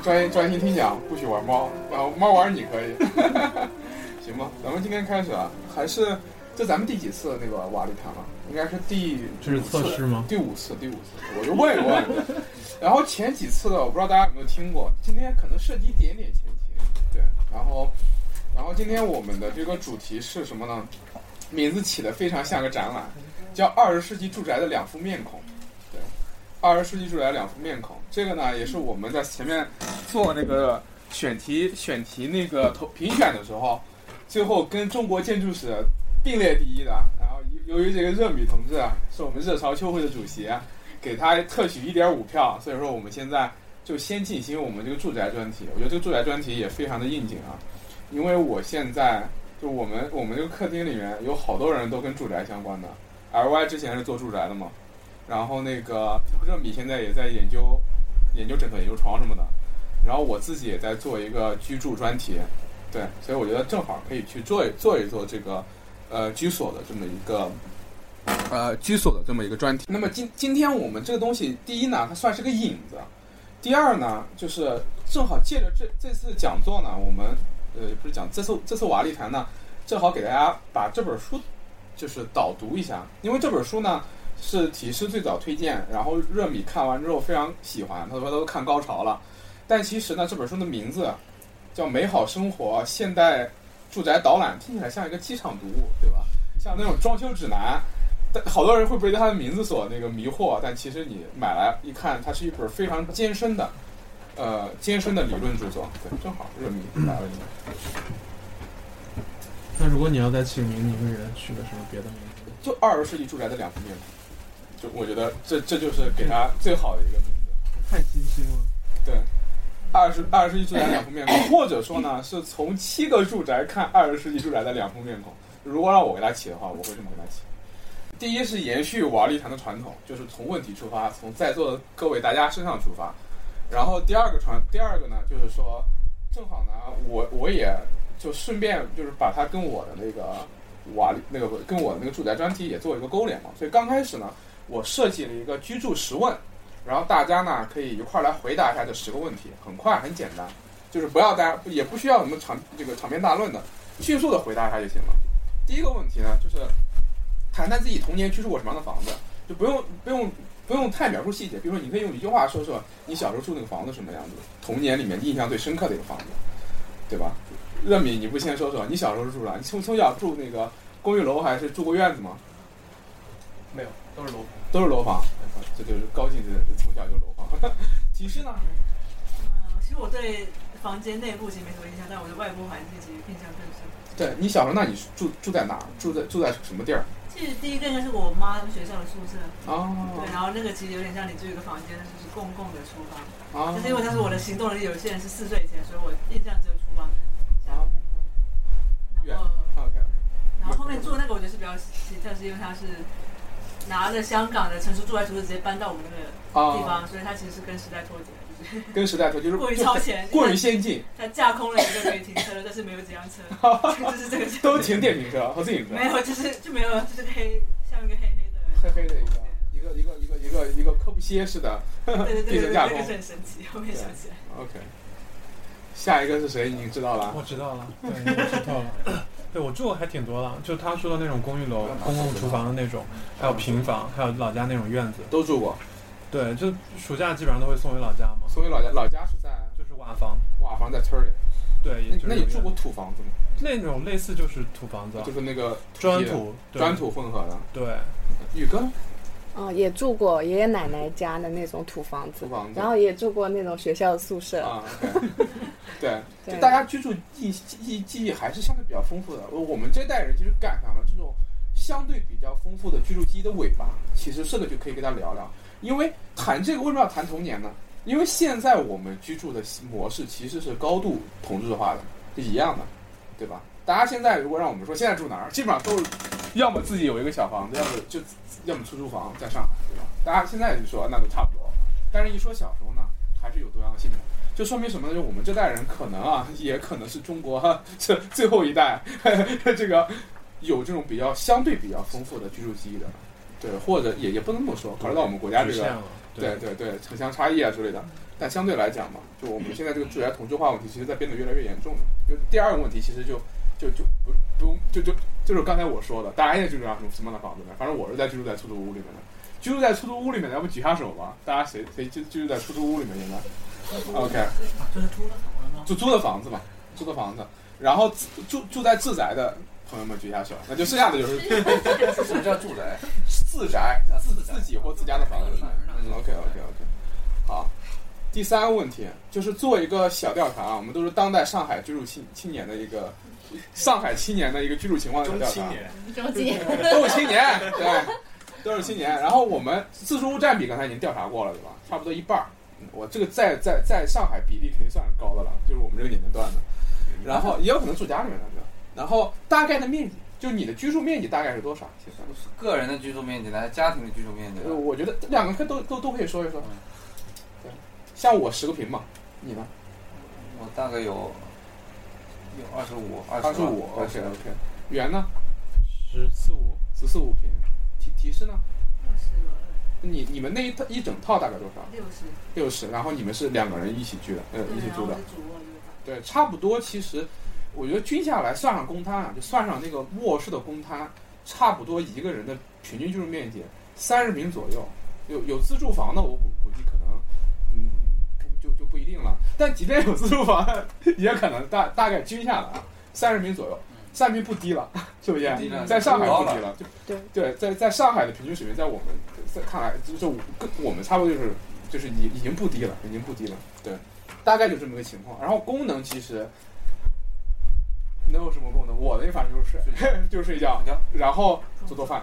专专业专心听讲，不许玩猫，然后猫玩你可以，行吧？咱们今天开始啊，还是这咱们第几次那个瓦力谈了？应该是第这是测试吗？第五次，第五次，我就问一问。然后前几次的我不知道大家有没有听过，今天可能涉及一点点前情，对。然后，然后今天我们的这个主题是什么呢？名字起的非常像个展览，叫《二十世纪住宅的两副面孔》。二十世纪住宅两副面孔，这个呢也是我们在前面做那个选题选题那个投评选的时候，最后跟中国建筑史并列第一的。然后由于这个热米同志啊是我们热潮秋会的主席，给他特许一点五票，所以说我们现在就先进行我们这个住宅专题。我觉得这个住宅专题也非常的应景啊，因为我现在。就我们我们这个客厅里面有好多人都跟住宅相关的，L Y 之前是做住宅的嘛，然后那个热米现在也在研究研究枕头、研究床什么的，然后我自己也在做一个居住专题，对，所以我觉得正好可以去做一做一做这个呃居所的这么一个呃居所的这么一个专题。那么今今天我们这个东西，第一呢，它算是个引子，第二呢，就是正好借着这这次讲座呢，我们。呃，不是讲这次这次瓦力谈呢，正好给大家把这本书就是导读一下，因为这本书呢是体师最早推荐，然后热米看完之后非常喜欢，他说他都看高潮了。但其实呢，这本书的名字叫《美好生活现代住宅导览》，听起来像一个机场读物，对吧？像那种装修指南，但好多人会被它的名字所那个迷惑，但其实你买来一看，它是一本非常艰深的。呃，艰深的理论著作，对，正好热米来了。那如果你要再起名，你会给它取个什么别的名字？就二十世纪住宅的两幅面孔，就我觉得这这就是给他最好的一个名字。太清新了。对，二十二十世纪住宅两副面孔，或者说呢，是从七个住宅看二十世纪住宅的两副面孔。如果让我给他起的话，我会这么给他起。第一是延续瓦砾谈的传统，就是从问题出发，从在座的各位大家身上出发。然后第二个传，第二个呢，就是说，正好呢，我我也就顺便就是把它跟我的那个瓦那个跟我的那个住宅专题也做一个勾连嘛。所以刚开始呢，我设计了一个居住十问，然后大家呢可以一块儿来回答一下这十个问题，很快很简单，就是不要大家也不需要什么长这个长篇大论的，迅速的回答一下就行了。第一个问题呢，就是谈谈自己童年居住过什么样的房子，就不用不用。不用太描述细节，比如说，你可以用一句话说说你小时候住那个房子什么样子，童年里面印象最深刻的一个房子，对吧？热米，你不先说说你小时候住哪？你从从小住那个公寓楼还是住过院子吗？没有，都是楼房。都是楼房，这就是高净值人，是从小就楼房。提示呢？嗯，其实我对房间内部其实没什么印象，但我的外部环境其实印象更深。对你小时候，那你住住在哪？住在住在什么地儿？其实第一个应该是我妈学校的宿舍哦，对，然后那个其实有点像你住一个房间，就是公共的厨房，哦，就是因为当时我的行动能力有限，是四岁以前，所以我印象只有厨房跟家。然后，OK，然后后面住的那个我觉得是比较奇特，是因为它是拿着香港的成熟住宅图直接搬到我们那个地方，所以它其实是跟时代脱节。跟时代脱就是过于超前，过于先进。他架空了一个可以停车的，但是没有几辆车，就是这个。都停电瓶车和自行车。没有，就是就没有，就是黑，像一个黑黑的。黑黑的一个，一个一个一个一个一个科布歇式的地层架空，很神奇。后面想起来。OK，下一个是谁？你知道了？我知道了，对，我知道了。对我住过还挺多的，就他说的那种公寓楼，公共厨房的那种，还有平房，还有老家那种院子，都住过。对，就暑假基本上都会送回老家嘛。送回老家，老家是在就是瓦房，瓦房在村里。对，那你住过土房子吗？那种类似就是土房子，就是那个砖土，砖土混合的。对，宇哥，哦，也住过爷爷奶奶家的那种土房子，土房子，然后也住过那种学校的宿舍。啊，对，就大家居住记记记忆还是相对比较丰富的。我们这代人其实赶上了这种相对比较丰富的居住记忆的尾巴。其实这个就可以跟大家聊聊。因为谈这个为什么要谈童年呢？因为现在我们居住的模式其实是高度同质化的，是一样的，对吧？大家现在如果让我们说现在住哪儿，基本上都是要么自己有一个小房子，要么就要么出租房在上海，对吧？大家现在就说那都差不多，但是一说小时候呢，还是有多样性的，就说明什么呢？就我们这代人可能啊，也可能是中国这最后一代 这个有这种比较相对比较丰富的居住记忆的。对，或者也也不能这么说，考虑到我们国家这个，对对对，城乡差异啊之类的。但相对来讲嘛，就我们现在这个住宅同质化问题，其实在变得越来越严重了。就第二个问题，其实就就就不不用就就就是刚才我说的，大家也居住在什么什么样的房子呢？反正我是在居住在出租屋里面的。居住在出租屋里面的，要不举下手吧？大家谁谁居居住在出租屋里面？现在？OK，就是租的房子吗？就租的房子嘛，租的房子。然后住住在自宅的朋友们举下手，那就剩下的就是 什么叫住宅？自宅，自自己或自家的房子。OK OK OK，好。第三个问题就是做一个小调查啊，我们都是当代上海居住青青年的一个上海青年的一个居住情况的调查。中青年，都是青年，对，都是青年。然后我们自住屋占比刚才已经调查过了，对吧？差不多一半儿。我这个在在在上海比例肯定算是高的了，就是我们这个年龄段的。然后也有可能住家里面的，对吧？然后大概的面积，就你的居住面积大概是多少？其实个人的居住面积呢，家庭的居住面积？呃，我觉得两个可都都都可以说一说。对，像我十个平嘛，你呢？我大概有有二十五，二十五。OK OK。圆呢？十四五，十四五平。提提示呢？六十。你你们那一套一整套大概多少？六十。六十。然后你们是两个人一起居的，呃，一起住的。对，差不多。其实，我觉得均下来算上公摊啊，就算上那个卧室的公摊，差不多一个人的平均居住面积三十平左右。有有自住房的，我估估计可能，嗯，一定了。但即便有自住房，也可能大大概均下来啊，三十平左右，三十平不低了，是不是？在上海不低了，就对对，在在上海的平均水平，在我们在看来，就是跟我们差不多，就是就是已已经不低了，已经不低了，对。大概就这么个情况，然后功能其实能有什么功能？我的反正就是睡，就是睡觉，然后做做饭，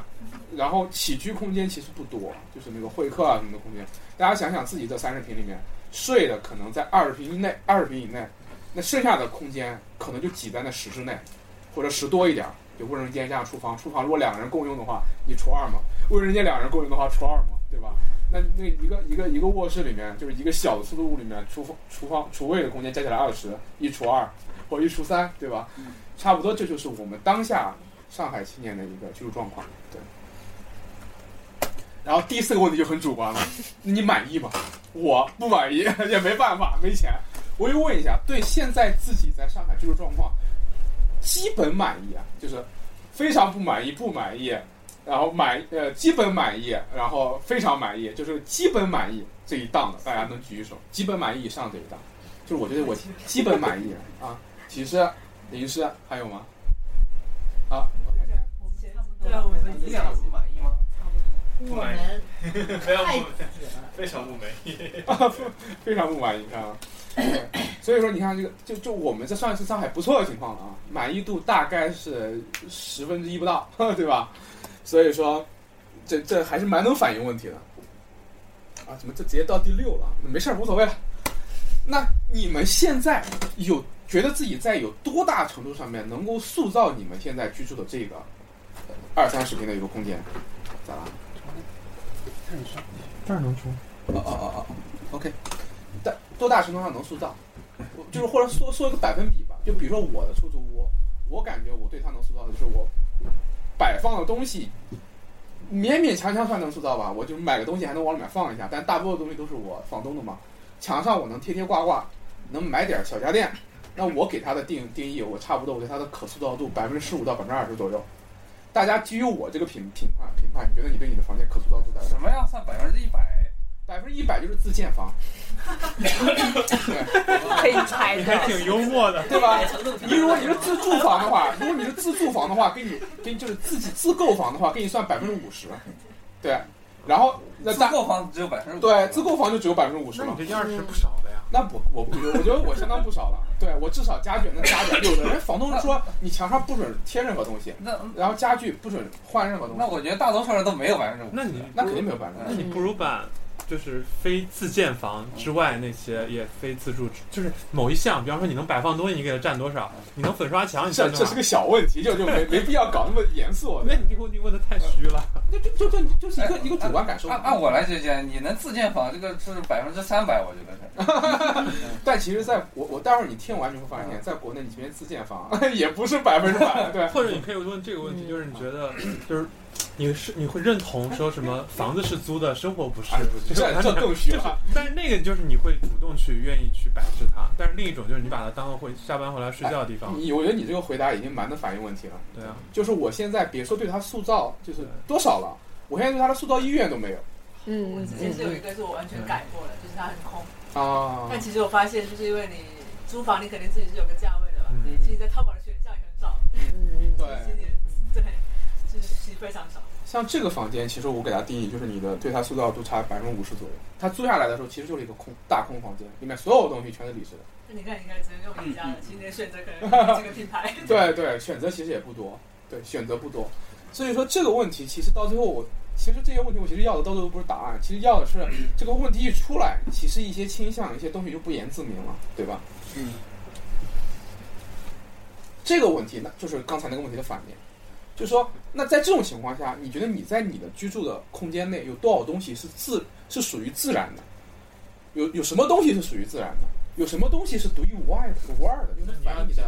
然后起居空间其实不多，就是那个会客啊什么的空间。大家想想自己这三十平里面睡的可能在二十平以内，二十平以内，那剩下的空间可能就挤在那十之内，或者十多一点，就卫生间加上厨房。厨房如果两个人共用的话，你除二嘛；卫生间两人共用的话，除二嘛，对吧？那那一个一个一个卧室里面，就是一个小的出租屋里面，厨房厨房厨卫的空间加起来二十，一除二或一除三，对吧？差不多这就是我们当下上海青年的一个居住状况。对。然后第四个问题就很主观了，你满意吗？我不满意，也没办法，没钱。我又问一下，对现在自己在上海居住状况，基本满意啊，就是非常不满意，不满意。然后满呃基本满意，然后非常满意，就是基本满意这一档的，大家能举一手？基本满意以上这一档，就是我觉得我基本满意啊。其实林师还有吗？啊，我看看。对啊，我们你俩不满意吗？不满意。非常不非常不满意，非常不满意啊。所以说，你看这个，就就我们这算是上海不错的情况了啊，满意度大概是十分之一不到，对吧？所以说，这这还是蛮能反映问题的，啊，怎么这直接到第六了？没事儿，无所谓了。那你们现在有觉得自己在有多大程度上面能够塑造你们现在居住的这个二三十平的一个空间？咋了？看一下这儿能出？哦哦哦哦，OK。但多大程度上能塑造？就是或者说说一个百分比吧。就比如说我的出租屋，我感觉我对它能塑造的就是我。摆放的东西勉勉强强算能塑造吧，我就买个东西还能往里面放一下，但大部分东西都是我房东的嘛。墙上我能贴贴挂挂，能买点小家电，那我给它的定定义，我差不多我对它的可塑造度百分之十五到百分之二十左右。大家基于我这个评评判评判，你觉得你对你的房间可塑造度在什么样算百分之一百？百分之一百就是自建房，可以拆的，还挺幽默的，对吧？你如果你是自住房的话，如果你是自住房的话，给你给你就是自己自购房的话，给你算百分之五十，对。然后那自购房只有百分之对，自购房就只有百分之五十了。你这二十不少？那不，我不，我觉得我相当不少了。对我至少家具能加点。有的人房东说你墙上不准贴任何东西，那然后家具不准换任何东西。那我觉得大多数人都没有百分之五。那你那肯定没有百分之五。那你不如把。就是非自建房之外那些也非自住，就是某一项，比方说你能摆放东西，你给它占多少？你能粉刷墙，你这这是个小问题，就就没 没必要搞那么严肃。那你这个问题问的太虚了。就就就就就是一个一个主观感受。按按我来理解，你能自建房，这个是百分之三百，我觉得是。但其实，在我我待会儿你听完你会发现，在国内你这边自建房也不是百分之百。对。或者你可以问这个问题，就是你觉得就是。你是你会认同说什么房子是租的，生活不是这这更虚了。但是那个就是你会主动去愿意去摆置它，但是另一种就是你把它当做会下班回来睡觉的地方。你我觉得你这个回答已经蛮能反映问题了。对啊，就是我现在别说对它塑造，就是多少了，我现在对它的塑造意愿都没有嗯嗯我之前是有一个是我完全改过的，就是它很空。啊。但其实我发现，就是因为你租房，你肯定自己是有个价位的吧？嗯其实，在淘宝的选项也很少，嗯对，是其实非常少。像这个房间，其实我给它定义就是你的对它塑造度差百分之五十左右。它租下来的时候，其实就是一个空大空房间，里面所有东西全是李氏的。那你看，你看，只能用宜家了，其实你的选择可能 这个品牌。对对，选择其实也不多，对，选择不多。所以说这个问题，其实到最后我，其实这些问题我其实要的到最后不是答案，其实要的是这个问题一出来，其实一些倾向、一些东西就不言自明了，对吧？嗯。这个问题呢，就是刚才那个问题的反面，就是说，那在这种情况下，你觉得你在你的居住的空间内有多少东西是自是属于自然的？有有什么东西是属于自然的？有什么东西是独一无二的、无二的？就是反映你的。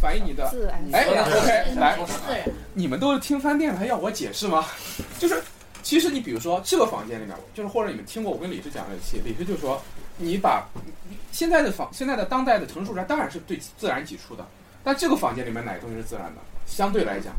反映你的自然哎，OK，来，你们都是听饭店的，还要我解释吗？就是，其实你比如说这个房间里面，就是或者你们听过我跟李师讲的一期，李师就说，你把现在的房，现在的当代的城市住宅当然是对自然挤出的，但这个房间里面哪个东西是自然的？相对来讲，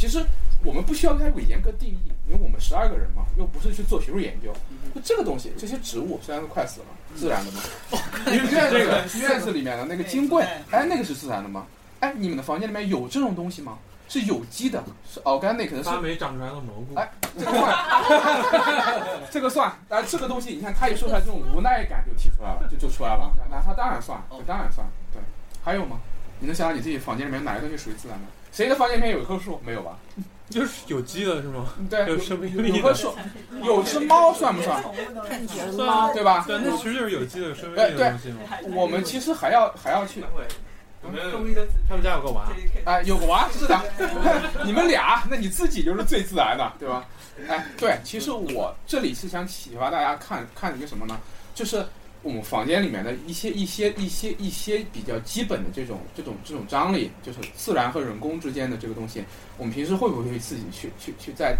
其实我们不需要对它有严格定义，因为我们十二个人嘛，又不是去做学术研究，就这个东西，这些植物虽然都快死了，自然的嘛？因为院这个院子里面的那个金桂，哎，那个是自然的吗？哎，你们的房间里面有这种东西吗？是有机的，是 organic 的，是发霉长出来的蘑菇，哎这个算，这个算，啊，这个东西，你看他一说出来，这种无奈感就提出来了，就就出来了。那他当然算，这当然算，对。还有吗？你能想到你自己房间里面哪个东西属于自然的？谁的房间里面有一棵树？没有吧？就是有机的是吗？对，有生命力的，有棵树，有只猫算不算？算啊对吧？对，那其实就是有机的有生命力的东西嘛。我们其实还要还要去，他们家有个娃，哎，有个娃是的，你们俩，那你自己就是最自然的，对吧？哎，对，其实我这里是想启发大家看看一个什么呢？就是我们房间里面的一些一些一些一些比较基本的这种这种这种张力，就是自然和人工之间的这个东西，我们平时会不会自己去去去在，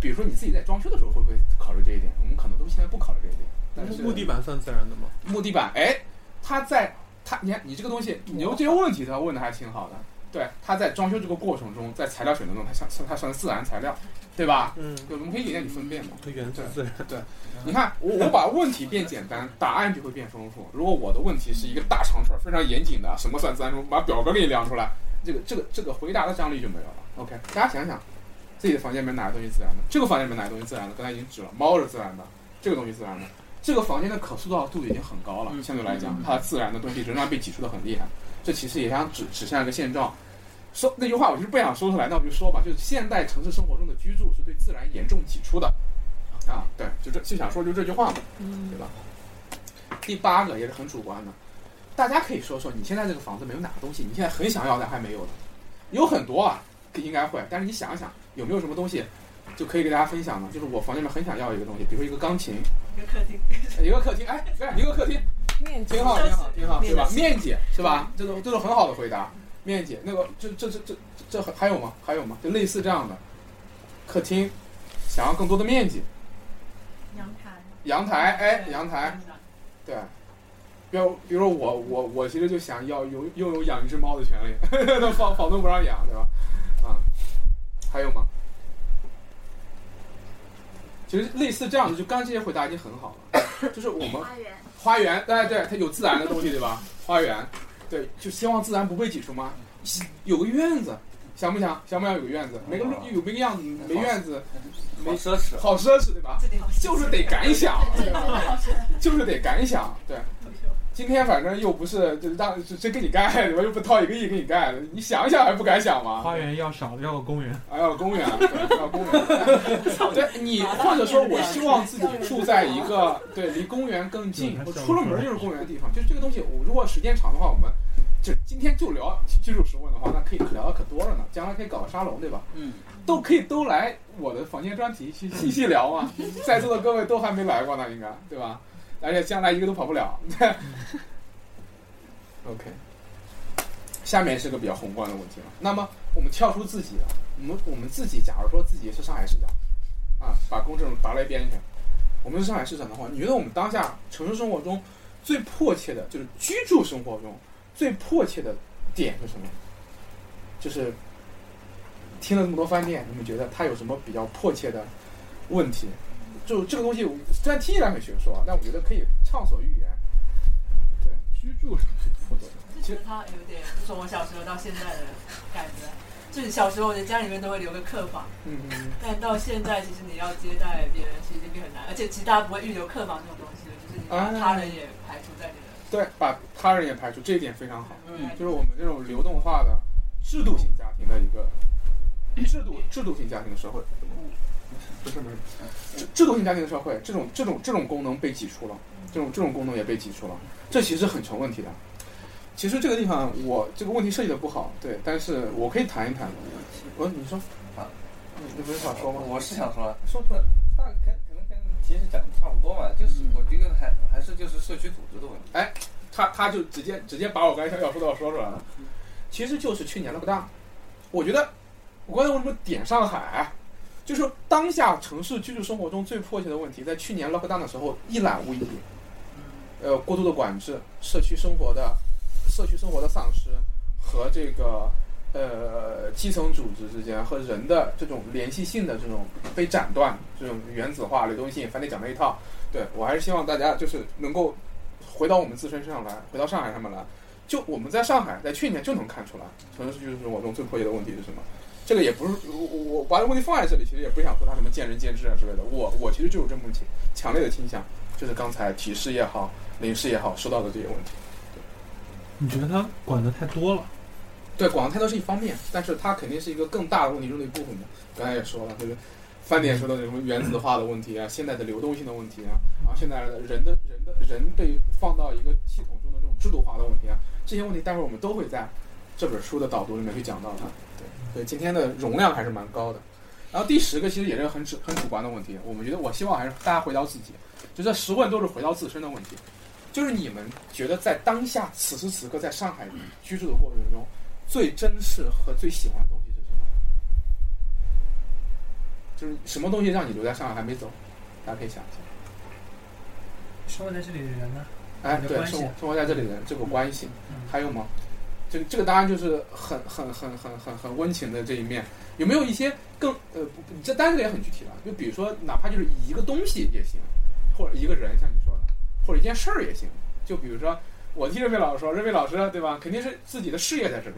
比如说你自己在装修的时候会不会考虑这一点？我们可能都现在不考虑这一点，但是木地板算自然的吗？木地板，哎，它在它，你看你这个东西，你用这些问题，他问的还挺好的。对，它在装修这个过程中，在材料选择中，它算它算自然材料，对吧？嗯，对，我们可以让你分辨嘛。原子自然。你看，我我把问题变简单，答案就会变丰富。如果我的问题是一个大长串，非常严谨的，什么算自然中，把表格给你量出来，这个这个这个回答的张力就没有了。OK，大家想想，自己的房间里面哪个东西自然的？这个房间里面哪个东西自然的？刚才已经指了，猫是自然的，这个东西自然的。这个房间的可塑造度已经很高了，相对来讲，它自然的东西仍然被挤出的很厉害。这其实也想指指向一个现状。说那句话，我就是不想说出来，那我就说吧，就是现代城市生活中的居住是对自然严重挤出的，啊，对，就这就想说就这句话嘛，对吧？第八个也是很主观的，大家可以说说你现在这个房子没有哪个东西，你现在很想要但还没有的，有很多啊，应该会，但是你想想有没有什么东西就可以给大家分享呢？就是我房间里面很想要一个东西，比如说一个钢琴，一个客厅，一个客厅，哎，对，一个客厅，面积挺好，挺好，挺好，对吧？面面积是吧？这都这都很好的回答。面积那个，这这这这这还还有吗？还有吗？就类似这样的客厅，想要更多的面积，阳台，阳台，哎，阳台，对。比如，比如说我我我其实就想要有拥有养一只猫的权利，那房房东不让养，对吧？啊，还有吗？其实类似这样的，就刚才这些回答已经很好了，就是我们花园，花园，对对，它有自然的东西，对吧？花园，对，就希望自然不被挤出吗？有个院子，想不想？想不想有个院子？没个有没个样子，没院子，没奢侈，好奢侈，对吧？就是得敢想。就是得敢想，对。今天反正又不是，就让就真给你盖，对吧？又不掏一个亿给你盖，你想一想还不敢想吗？花园要少，要个公园。啊，要有公园，对要公园。对你，或者说我希望自己住在一个对离公园更近，我出了门就是公园的地方。就是这个东西，我如果时间长的话，我们就今天就聊居住实问的话，那可以聊的可多了呢。将来可以搞个沙龙，对吧？嗯，都可以都来我的房间专题去细细聊嘛。在座的各位都还没来过呢，应该对吧？而且将来一个都跑不了。OK，下面是个比较宏观的问题了。那么我们跳出自己了，我们我们自己，假如说自己是上海市长，啊，把公正拔了一边去，我们是上海市长的话，你觉得我们当下城市生活中最迫切的就是居住生活中最迫切的点是什么？就是听了这么多饭店，你们觉得它有什么比较迫切的问题？就这个东西虽然听起来很学术啊，但我觉得可以畅所欲言。对，居住上最迫切。其实它有点，从我小时候到现在的感觉，就是小时候我的家里面都会留个客房，嗯嗯但到现在其实你要接待别人，其实已经很难，而且其实大家不会预留客房这种东西了，就是你把他人也排除在你的。对，把他人也排除，这一点非常好。嗯就是我们这种流动化的制度性家庭的一个制度制度性家庭的社会，不是不是，制制度性家庭的社会，这种这种这种功能被挤出了，这种这种功能也被挤出了，这其实很成问题的。其实这个地方我这个问题设计的不好，对，但是我可以谈一谈。我你说啊，你你不是想说吗？我是想说，说出来。大概可可能跟其实讲的差不多嘛，就是我觉得还还是就是社区组织的问题。哎他他就直接直接把我刚才要说的话说出来了，其实就是去年了不大。我觉得我刚才为什么点上海，就是说当下城市居住生活中最迫切的问题，在去年 lockdown 的时候一览无遗。呃，过度的管制，社区生活的社区生活的丧失和这个呃基层组织之间和人的这种联系性的这种被斩断，这种原子化、流动性，反正讲那一套。对我还是希望大家就是能够回到我们自身身上来，回到上海上面来。就我们在上海，在去年就能看出来，城市居住生活中最迫切的问题是什么。这个也不是我我我把这个问题放在这里，其实也不想说他什么见仁见智啊之类的。我我其实就有这么强强烈的倾向，就是刚才提示也好，临时也好，说到的这些问题。你觉得他管的太多了？对，管的太多是一方面，但是它肯定是一个更大的问题中的一部分嘛。刚才也说了，就是饭店说的什么原子化的问题啊，现在的流动性的问题啊，然后现在的人的人的人被放到一个系统中的这种制度化的问题啊，这些问题待会儿我们都会在这本书的导读里面去讲到它。对，今天的容量还是蛮高的。然后第十个其实也是很主很主观的问题，我们觉得我希望还是大家回到自己，就这十问都是回到自身的问题，就是你们觉得在当下此时此刻在上海居住的过程中，最珍视和最喜欢的东西是什么？就是什么东西让你留在上海还没走？大家可以想一想。生活在这里的人呢？哎，对，生活生活在这里的人这个关系，嗯还有吗？这这个当然就是很很很很很很温情的这一面，有没有一些更呃，这单子也很具体了，就比如说哪怕就是一个东西也行，或者一个人，像你说的，或者一件事儿也行。就比如说我听任飞老师说，任飞老师对吧，肯定是自己的事业在这边，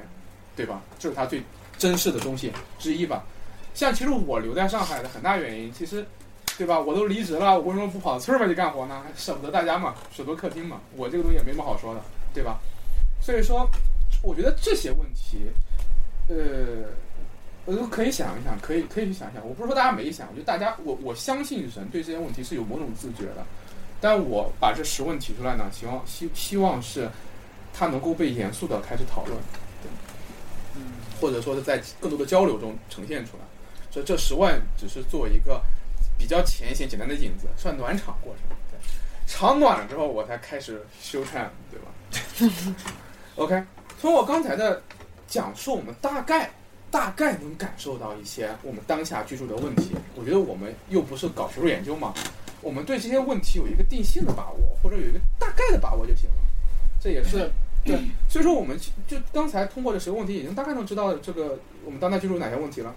对吧？这是他最珍视的东西之一吧。像其实我留在上海的很大原因，其实对吧？我都离职了，我为什么不跑村儿外去干活呢？舍不得大家嘛，舍不得客厅嘛。我这个东西也没什么好说的，对吧？所以说，我觉得这些问题，呃，我都可以想一想，可以可以去想一想。我不是说大家没想，我觉得大家，我我相信人对这些问题是有某种自觉的。但我把这十问提出来呢，希望希希望是它能够被严肃的开始讨论，对，嗯，或者说是在更多的交流中呈现出来。所以这十万只是作为一个比较浅显简单的引子，算暖场过程。对，场暖了之后，我才开始修缮，对吧？OK，从我刚才的讲述，我们大概大概能感受到一些我们当下居住的问题。我觉得我们又不是搞学术研究嘛，我们对这些问题有一个定性的把握，或者有一个大概的把握就行了。这也是对，所以说我们就刚才通过这十个问题，已经大概能知道这个我们当代居住有哪些问题了。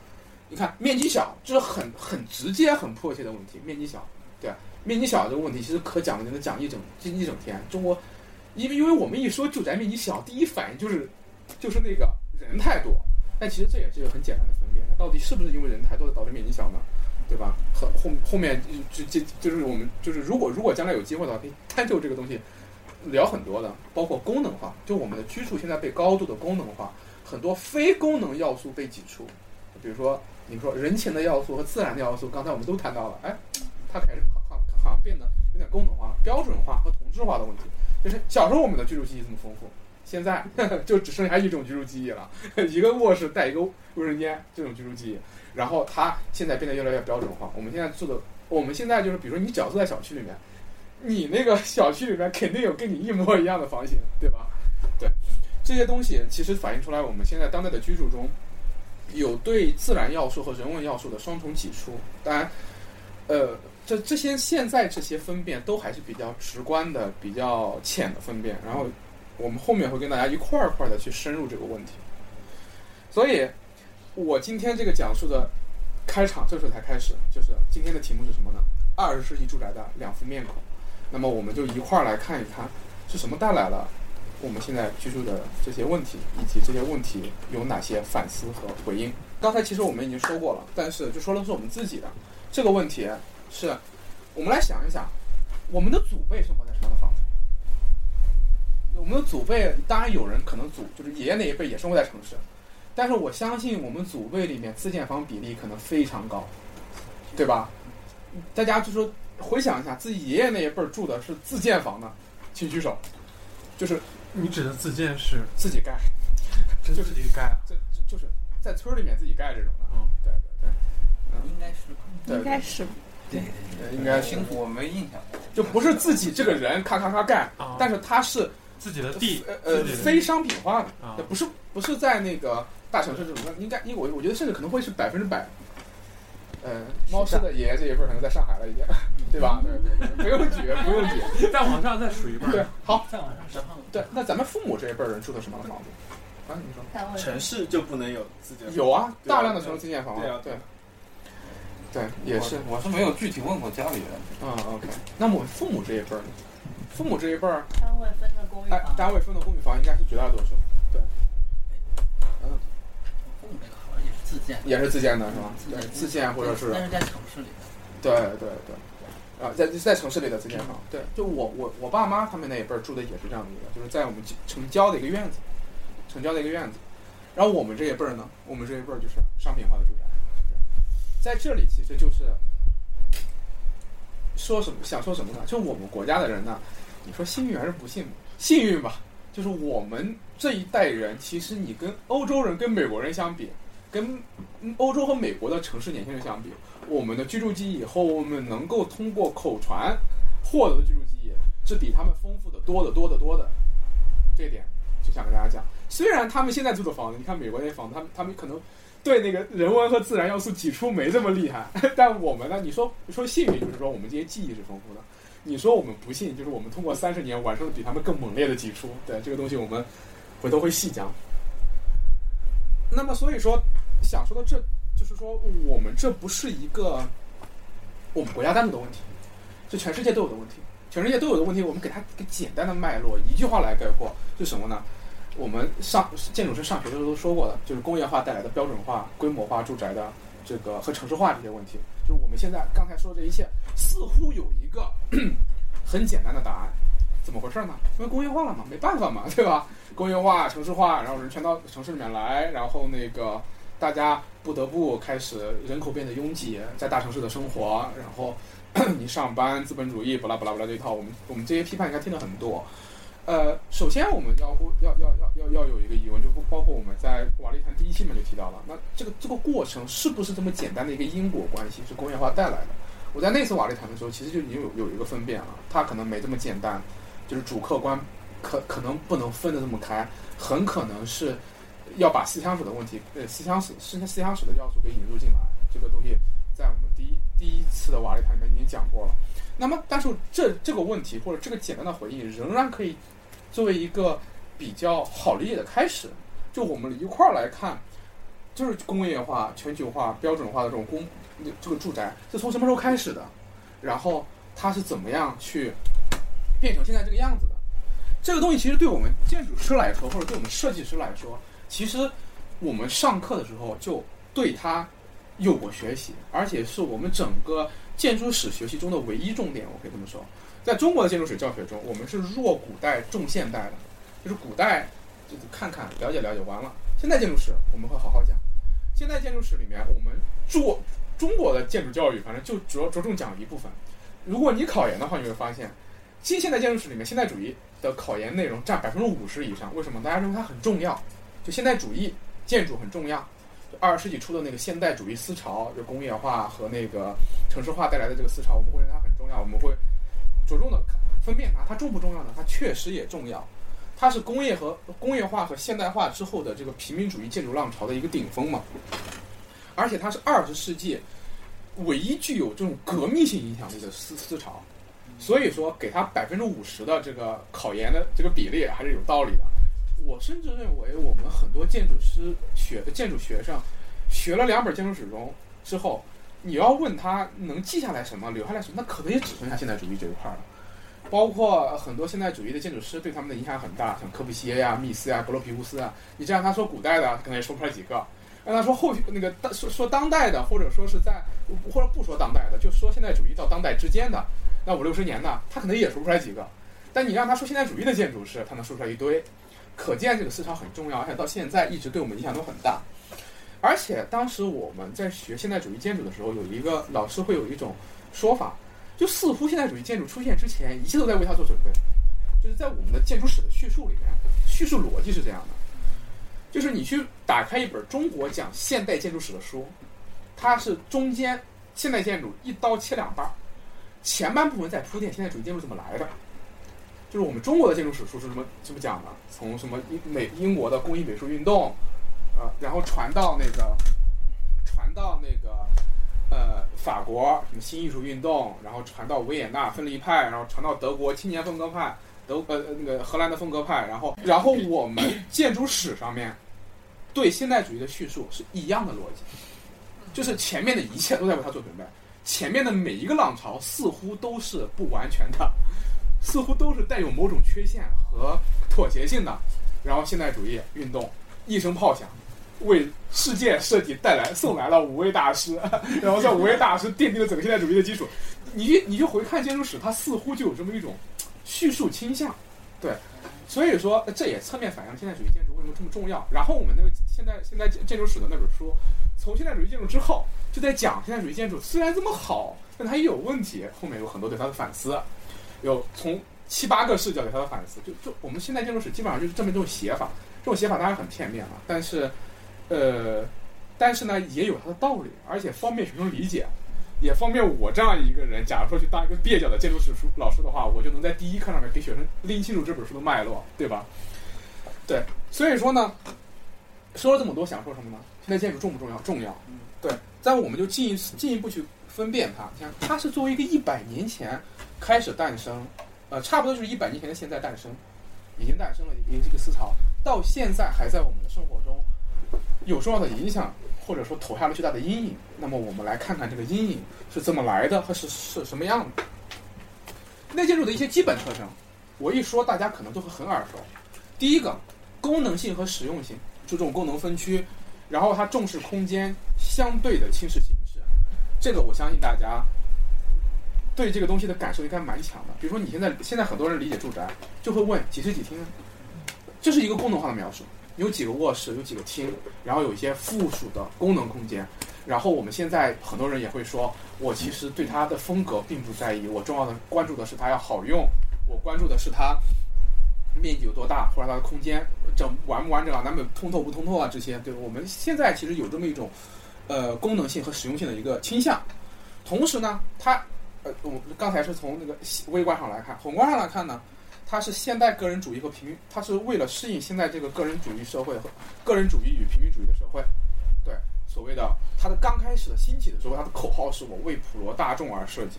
你看，面积小，这是很很直接、很迫切的问题。面积小，对、面积小这个问题，其实可讲的能讲一整一整天。中国，因为因为我们一说住宅面积小，第一反应就是就是那个人太多，但其实这也是一个很简单的分辨，到底是不是因为人太多导致面积小呢？对吧？后后后面就就就是我们就是如果如果将来有机会的话，可以探究这个东西，聊很多的，包括功能化，就我们的居住现在被高度的功能化，很多非功能要素被挤出，比如说你说人情的要素和自然的要素，刚才我们都谈到了，哎，它开始好好好像变得有点功能化、标准化和同质化的问题。就是小时候我们的居住记忆这么丰富，现在 就只剩下一种居住记忆了，一个卧室带一个卫生间这种居住记忆。然后它现在变得越来越标准化。我们现在住的，我们现在就是，比如说你只要住在小区里面，你那个小区里面肯定有跟你一模一样的房型，对吧？对，这些东西其实反映出来我们现在当代的居住中，有对自然要素和人文要素的双重挤出。当然，呃，这这些现在这些分辨都还是比较直观的、比较浅的分辨。然后我们后面会跟大家一块儿一块儿的去深入这个问题。所以，我今天这个讲述的开场这时候才开始，就是今天的题目是什么呢？二十世纪住宅的两副面孔。那么我们就一块儿来看一看，是什么带来了我们现在居住的这些问题，以及这些问题有哪些反思和回应。刚才其实我们已经说过了，但是就说的是我们自己的这个问题是，我们来想一想，我们的祖辈生活在什么样的房子？我们的祖辈当然有人可能祖就是爷爷那一辈也生活在城市，但是我相信我们祖辈里面自建房比例可能非常高，对吧？大家就说回想一下，自己爷爷那一辈儿住的是自建房的，请举手。就是你指的自建是自己盖，真自己盖啊？这这就是在村儿里面自己盖这种的。嗯，对对对，应该是，对应该是对，呃应该是清楚，我没印象。就不是自己这个人咔咔咔盖，啊但是他是自己的地，呃呃非商品化的，啊不是不是在那个大城市这种，应该因为我我觉得甚至可能会是百分之百。呃，猫师的爷爷这一辈儿可能在上海了，已经，对吧？对对对，不用举，不用举。再往上再数一辈对，，好，再往上上。对，那咱们父母这一辈儿人住的什么样的房子？啊，你说城市就不能有自建房有啊，大量的城市自建房对啊对，对，也是，我是没有具体问过家里人。嗯，OK。那么我父母这一辈儿呢？父母这一辈儿，单位分的公寓哎，房，单位分的公寓房应该是绝大多数，对，嗯父母这个好像也是自建，也是自建的是吧？对，自建或者是但是在城市里。对对对，啊，在在城市里的自建房，对，就我我我爸妈他们那一辈儿住的也是这样的一个，就是在我们城郊的一个院子，城郊的一个院子。然后我们这一辈儿呢，我们这一辈儿就是商品化的住宅，对在这里其实就是说什么想说什么呢？就我们国家的人呢，你说幸运还是不幸运？幸运吧，就是我们这一代人，其实你跟欧洲人、跟美国人相比，跟欧洲和美国的城市年轻人相比，我们的居住记忆和我们能够通过口传获得的居住记忆，是比他们丰富的多得多得多的。这点就想跟大家讲。虽然他们现在住的房子，你看美国那些房子，他们他们可能对那个人文和自然要素挤出没这么厉害，但我们呢，你说说幸运，就是说我们这些记忆是丰富的。你说我们不幸，就是我们通过三十年完成了比他们更猛烈的挤出。对这个东西，我们回头会细讲。那么，所以说想说的这，就是说我们这不是一个我们国家单独的问题，是全世界都有的问题。全世界都有的问题，我们给它一个简单的脉络，一句话来概括，是什么呢？我们上建筑师上学的时候都说过的，就是工业化带来的标准化、规模化住宅的这个和城市化这些问题。就是我们现在刚才说的这一切，似乎有一个 很简单的答案，怎么回事呢？因为工业化了嘛，没办法嘛，对吧？工业化、城市化，然后人全到城市里面来，然后那个大家不得不开始人口变得拥挤，在大城市的生活，然后 你上班，资本主义，巴拉巴拉巴拉这一套，我们我们这些批判应该听得很多。呃，首先我们要要要要要要有一个疑问，就不包括我们在瓦力谈第一期里面就提到了，那这个这个过程是不是这么简单的一个因果关系是工业化带来的？我在那次瓦力谈的时候，其实就已经有有一个分辨了，它可能没这么简单，就是主客观可可能不能分得这么开，很可能是要把思想史的问题，呃，思想史是思想史的要素给引入进来，这个东西在我们第一第一次的瓦力谈里面已经讲过了。那么，但是这这个问题或者这个简单的回应，仍然可以作为一个比较好理解的开始，就我们一块儿来看，就是工业化、全球化、标准化的这种工这个住宅是从什么时候开始的？然后它是怎么样去变成现在这个样子的？这个东西其实对我们建筑师来说，或者对我们设计师来说，其实我们上课的时候就对它有过学习，而且是我们整个建筑史学习中的唯一重点。我可以这么说，在中国的建筑史教学中，我们是弱古代重现代的，就是古代就是看看了解了解完了。现代建筑史我们会好好讲。现代建筑史里面，我们做中国的建筑教育，反正就主要着重讲一部分。如果你考研的话，你会发现，新现代建筑史里面，现代主义的考研内容占百分之五十以上。为什么？大家认为它很重要，就现代主义建筑很重要。就二十世纪初的那个现代主义思潮，就工业化和那个城市化带来的这个思潮，我们会认为它很重要，我们会着重的分辨它，它重不重要呢？它确实也重要，它是工业和工业化和现代化之后的这个平民主义建筑浪潮的一个顶峰嘛，而且它是二十世纪唯一具有这种革命性影响力的思思潮，所以说给它百分之五十的这个考研的这个比例还是有道理的。我甚至认为，我们很多建筑师学的建筑学生学了两本建筑史中之后，你要问他能记下来什么，留下来什么，那可能也只剩下现代主义这一块了。包括很多现代主义的建筑师对他们的影响很大，像科布西耶呀、密斯呀、格罗皮乌斯啊。你这样他说古代的，可能也说不出来几个；让他说后那个说说当代的，或者说是在或者不说当代的，就说现代主义到当代之间的那五六十年的，他可能也说不出来几个。但你让他说现代主义的建筑师，他能说出来一堆。可见这个思潮很重要，而且到现在一直对我们影响都很大。而且当时我们在学现代主义建筑的时候，有一个老师会有一种说法，就似乎现代主义建筑出现之前，一切都在为它做准备。就是在我们的建筑史的叙述里面，叙述逻辑是这样的：就是你去打开一本中国讲现代建筑史的书，它是中间现代建筑一刀切两半，前半部分在铺垫现代主义建筑怎么来的。就是我们中国的建筑史书是怎么怎么讲的？从什么英美英国的工艺美术运动，呃，然后传到那个，传到那个，呃，法国什么新艺术运动，然后传到维也纳分离派，然后传到德国青年风格派，德呃那个荷兰的风格派，然后然后我们建筑史上面对现代主义的叙述是一样的逻辑，就是前面的一切都在为他做准备，前面的每一个浪潮似乎都是不完全的。似乎都是带有某种缺陷和妥协性的，然后现代主义运动一声炮响，为世界设计带来送来了五位大师，然后这五位大师奠定了整个现代主义的基础。你你就回看建筑史，它似乎就有这么一种叙述倾向，对，所以说这也侧面反映了现代主义建筑为什么这么重要。然后我们那个现代现代建筑史的那本书，从现代主义建筑之后就在讲现代主义建筑虽然这么好，但它也有问题，后面有很多对它的反思。有从七八个视角给他的反思，就就我们现在建筑史基本上就是这么一种写法，这种写法当然很片面了，但是，呃，但是呢也有它的道理，而且方便学生理解，也方便我这样一个人，假如说去当一个蹩脚的建筑史书老师的话，我就能在第一课上面给学生拎清楚这本书的脉络，对吧？对，所以说呢，说了这么多，想说什么呢？现在建筑重不重要？重要。对，在我们就进一进一步去分辨它，你看它是作为一个一百年前。开始诞生，呃，差不多就是一百年前的现在诞生，已经诞生了一个这个思潮，到现在还在我们的生活中有重要的影响，或者说投下了巨大的阴影。那么我们来看看这个阴影是怎么来的，和是是什么样的。内建筑的一些基本特征，我一说大家可能都会很耳熟。第一个，功能性和实用性，注重功能分区，然后它重视空间相对的轻视形式，这个我相信大家。对这个东西的感受应该蛮强的。比如说，你现在现在很多人理解住宅，就会问几室几厅，这是一个功能化的描述。有几个卧室，有几个厅，然后有一些附属的功能空间。然后我们现在很多人也会说，我其实对它的风格并不在意，我重要的关注的是它要好用，我关注的是它面积有多大，或者它的空间整完不完整啊，南北通透不通透啊这些。对我们现在其实有这么一种呃功能性和实用性的一个倾向。同时呢，它呃我刚才是从那个微观上来看，宏观上来看呢，它是现代个人主义和平，它是为了适应现在这个个人主义社会和个人主义与平民主义的社会。对，所谓的它的刚开始的兴起的时候，它的口号是我为普罗大众而设计，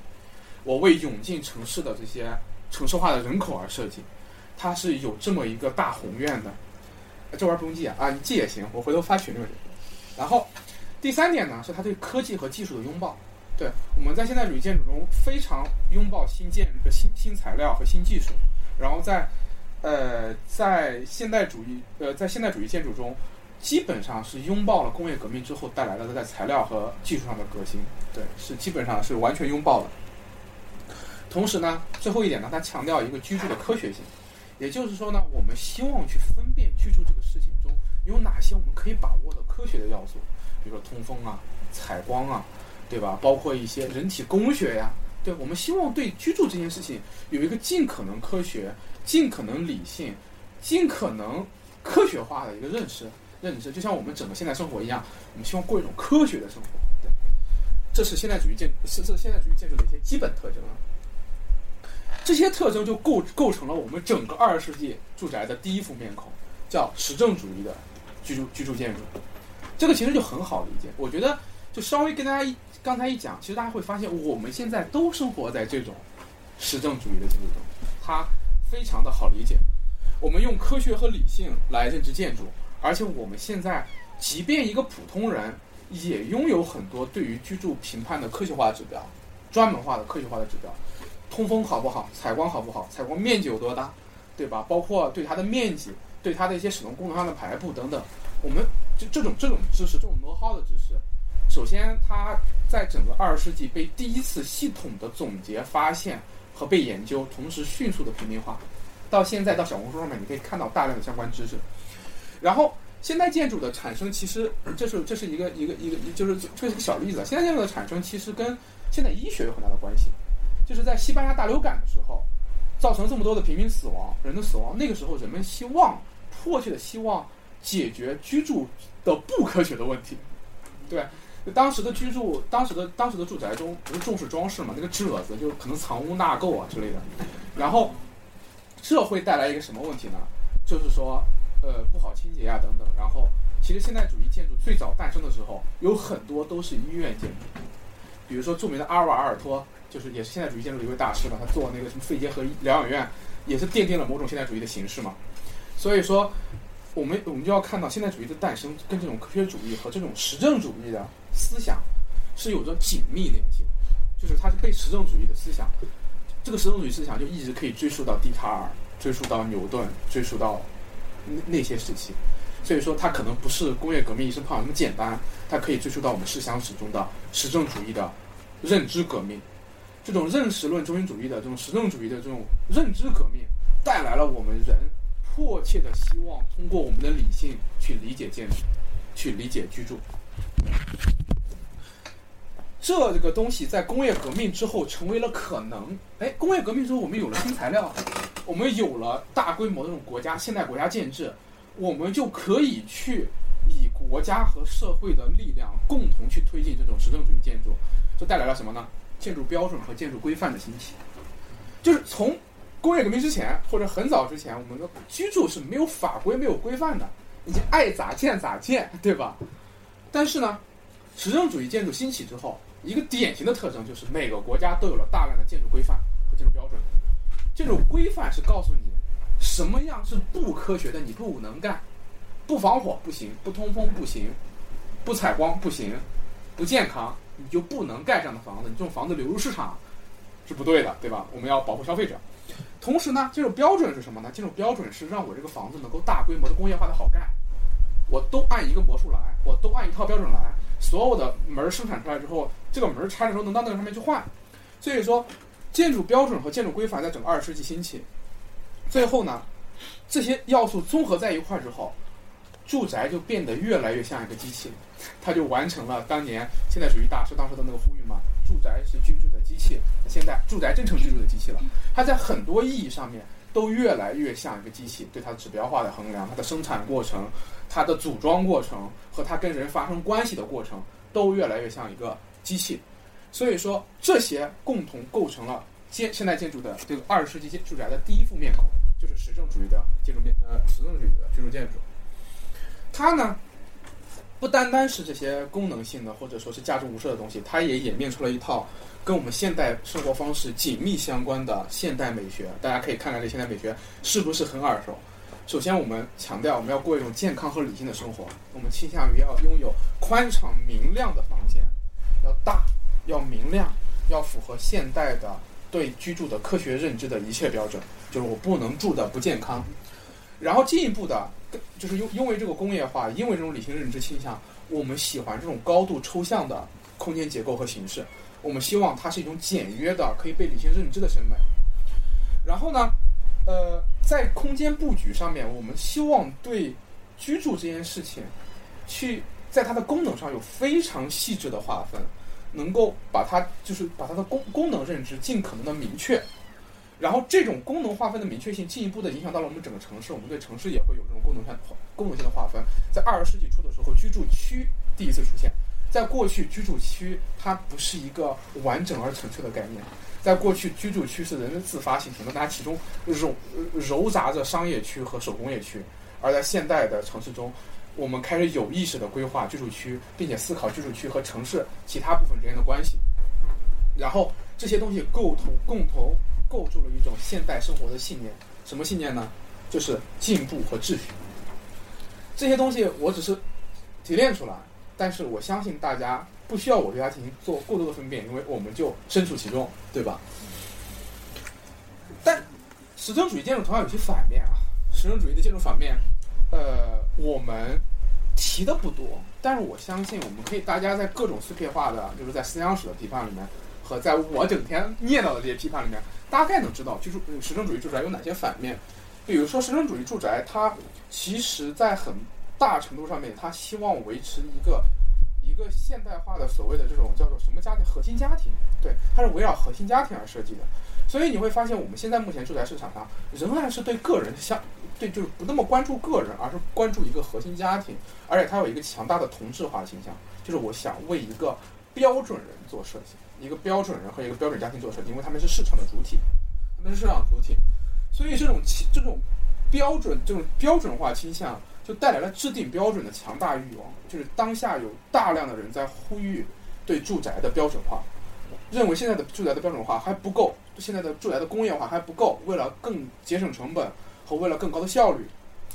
我为涌进城市的这些城市化的人口而设计，它是有这么一个大宏愿的。这玩意儿不用记啊，啊，你记也行，我回头发群里面。然后第三点呢，是它对科技和技术的拥抱。对，我们在现代主义建筑中非常拥抱新建这个新新材料和新技术，然后在，呃，在现代主义呃在现代主义建筑中，基本上是拥抱了工业革命之后带来的在材料和技术上的革新，对，是基本上是完全拥抱的。同时呢，最后一点呢，它强调一个居住的科学性，也就是说呢，我们希望去分辨居住这个事情中有哪些我们可以把握的科学的要素，比如说通风啊、采光啊。对吧？包括一些人体工学呀，对我们希望对居住这件事情有一个尽可能科学、尽可能理性、尽可能科学化的一个认识。认识就像我们整个现代生活一样，我们希望过一种科学的生活。对，这是现代主义建，是是现代主义建筑的一些基本特征啊。这些特征就构构成了我们整个二十世纪住宅的第一副面孔，叫实证主义的居住居住建筑。这个其实就很好理解，我觉得就稍微跟大家一刚才一讲，其实大家会发现我们现在都生活在这种实证主义的建筑中，它非常的好理解。我们用科学和理性来认知建筑，而且我们现在即便一个普通人也拥有很多对于居住评判的科学化指标，专门化的科学化的指标，通风好不好，采光好不好，采光面积有多大，对吧？包括对它的面积，对它的一些使用功能上的排布等等，我们就这种这种知识，这种 know how 的知识，首先它在整个二十世纪被第一次系统的总结发现和被研究，同时迅速的平民化。到现在到小红书上面，你可以看到大量的相关知识。然后现代建筑的产生，其实这是这是一个一个一个，就是这是个小例子。现代建筑的产生其实跟现代医学有很大的关系，就是在西班牙大流感的时候，造成这么多的平民死亡，人的死亡。那个时候人们希望迫切的希望解决居住的不科学的问题。对，当时的居住，当时的当时的住宅中不是重视装饰嘛，那个褶子就可能藏污纳垢啊之类的，然后。这会带来一个什么问题呢？就是说，呃，不好清洁啊，等等。然后，其实现代主义建筑最早诞生的时候，有很多都是医院建筑，比如说著名的阿尔瓦尔托，就是也是现代主义建筑的一位大师嘛，他做那个什么肺结核疗养院，也是奠定了某种现代主义的形式嘛。所以说，我们我们就要看到现代主义的诞生跟这种科学主义和这种实证主义的思想是有着紧密联系的，就是它是被实证主义的思想。这个实证主义思想就一直可以追溯到笛卡尔，追溯到牛顿，追溯到那那些时期，所以说它可能不是工业革命一声炮那么简单，它可以追溯到我们思想史中的实证主义的认知革命，这种认识论中心主义的这种实证主义的这种认知革命，带来了我们人迫切的希望通过我们的理性去理解建筑，去理解居住。这个东西在工业革命之后成为了可能。哎，工业革命之后，我们有了新材料，我们有了大规模的这种国家现代国家建制，我们就可以去以国家和社会的力量共同去推进这种实证主义建筑。这带来了什么呢？建筑标准和建筑规范的兴起。就是从工业革命之前或者很早之前，我们的居住是没有法规、没有规范的，你爱咋建咋建，对吧？但是呢，实证主义建筑兴起之后。一个典型的特征就是每个国家都有了大量的建筑规范和建筑标准。这种规范是告诉你什么样是不科学的，你不能干，不防火不行，不通风不行，不采光不行，不健康，你就不能盖这样的房子。你这种房子流入市场是不对的，对吧？我们要保护消费者。同时呢，这种标准是什么呢？这种标准是让我这个房子能够大规模的工业化的好盖。我都按一个模数来，我都按一套标准来。所有的门生产出来之后，这个门拆的时候能到那个上面去换。所以说，建筑标准和建筑规范在整个二十世纪兴起。最后呢，这些要素综合在一块儿之后，住宅就变得越来越像一个机器，它就完成了当年现代主义大师当时的那个呼吁嘛：住宅是居住的机器。现在住宅真成居住的机器了，它在很多意义上面都越来越像一个机器，对它指标化的衡量，它的生产过程。它的组装过程和它跟人发生关系的过程都越来越像一个机器，所以说这些共同构成了建现代建筑的这个二十世纪建住宅的第一副面孔，就是实证主义的建筑面呃实证主义的居住建筑。它呢不单单是这些功能性的或者说是价值无设的东西，它也演变出了一套跟我们现代生活方式紧密相关的现代美学。大家可以看看这现代美学是不是很耳熟？首先，我们强调我们要过一种健康和理性的生活。我们倾向于要拥有宽敞明亮的房间，要大，要明亮，要符合现代的对居住的科学认知的一切标准。就是我不能住的不健康。然后进一步的，就是因因为这个工业化，因为这种理性认知倾向，我们喜欢这种高度抽象的空间结构和形式。我们希望它是一种简约的、可以被理性认知的审美。然后呢？呃，在空间布局上面，我们希望对居住这件事情，去在它的功能上有非常细致的划分，能够把它就是把它的功功能认知尽可能的明确，然后这种功能划分的明确性进一步的影响到了我们整个城市，我们对城市也会有这种功能上功能性的划分。在二十世纪初的时候，居住区第一次出现，在过去，居住区它不是一个完整而纯粹的概念。在过去，居住区是人的自发形成的，它其中揉揉杂着商业区和手工业区。而在现代的城市中，我们开始有意识的规划居住区，并且思考居住区和城市其他部分之间的关系。然后这些东西构同共同构筑了一种现代生活的信念。什么信念呢？就是进步和秩序。这些东西我只是提炼出来，但是我相信大家。不需要我对它进行做过多的分辨，因为我们就身处其中，对吧？但实证主义建筑同样有些反面啊。实证主义的建筑反面，呃，我们提的不多，但是我相信我们可以大家在各种碎片化的，就是在思想史的批判里面，和在我整天念叨的这些批判里面，大概能知道居住实证主义住宅有哪些反面。比如说实证主义住宅，它其实在很大程度上面，他希望维持一个。一个现代化的所谓的这种叫做什么家庭核心家庭，对，它是围绕核心家庭而设计的，所以你会发现我们现在目前住宅市场上仍然是对个人相对就是不那么关注个人，而是关注一个核心家庭，而且它有一个强大的同质化倾向，就是我想为一个标准人做设计，一个标准人和一个标准家庭做设计，因为他们是市场的主体，他们是市场主体，所以这种这种标准这种标准化倾向。就带来了制定标准的强大欲望，就是当下有大量的人在呼吁对住宅的标准化，认为现在的住宅的标准化还不够，现在的住宅的工业化还不够，为了更节省成本和为了更高的效率，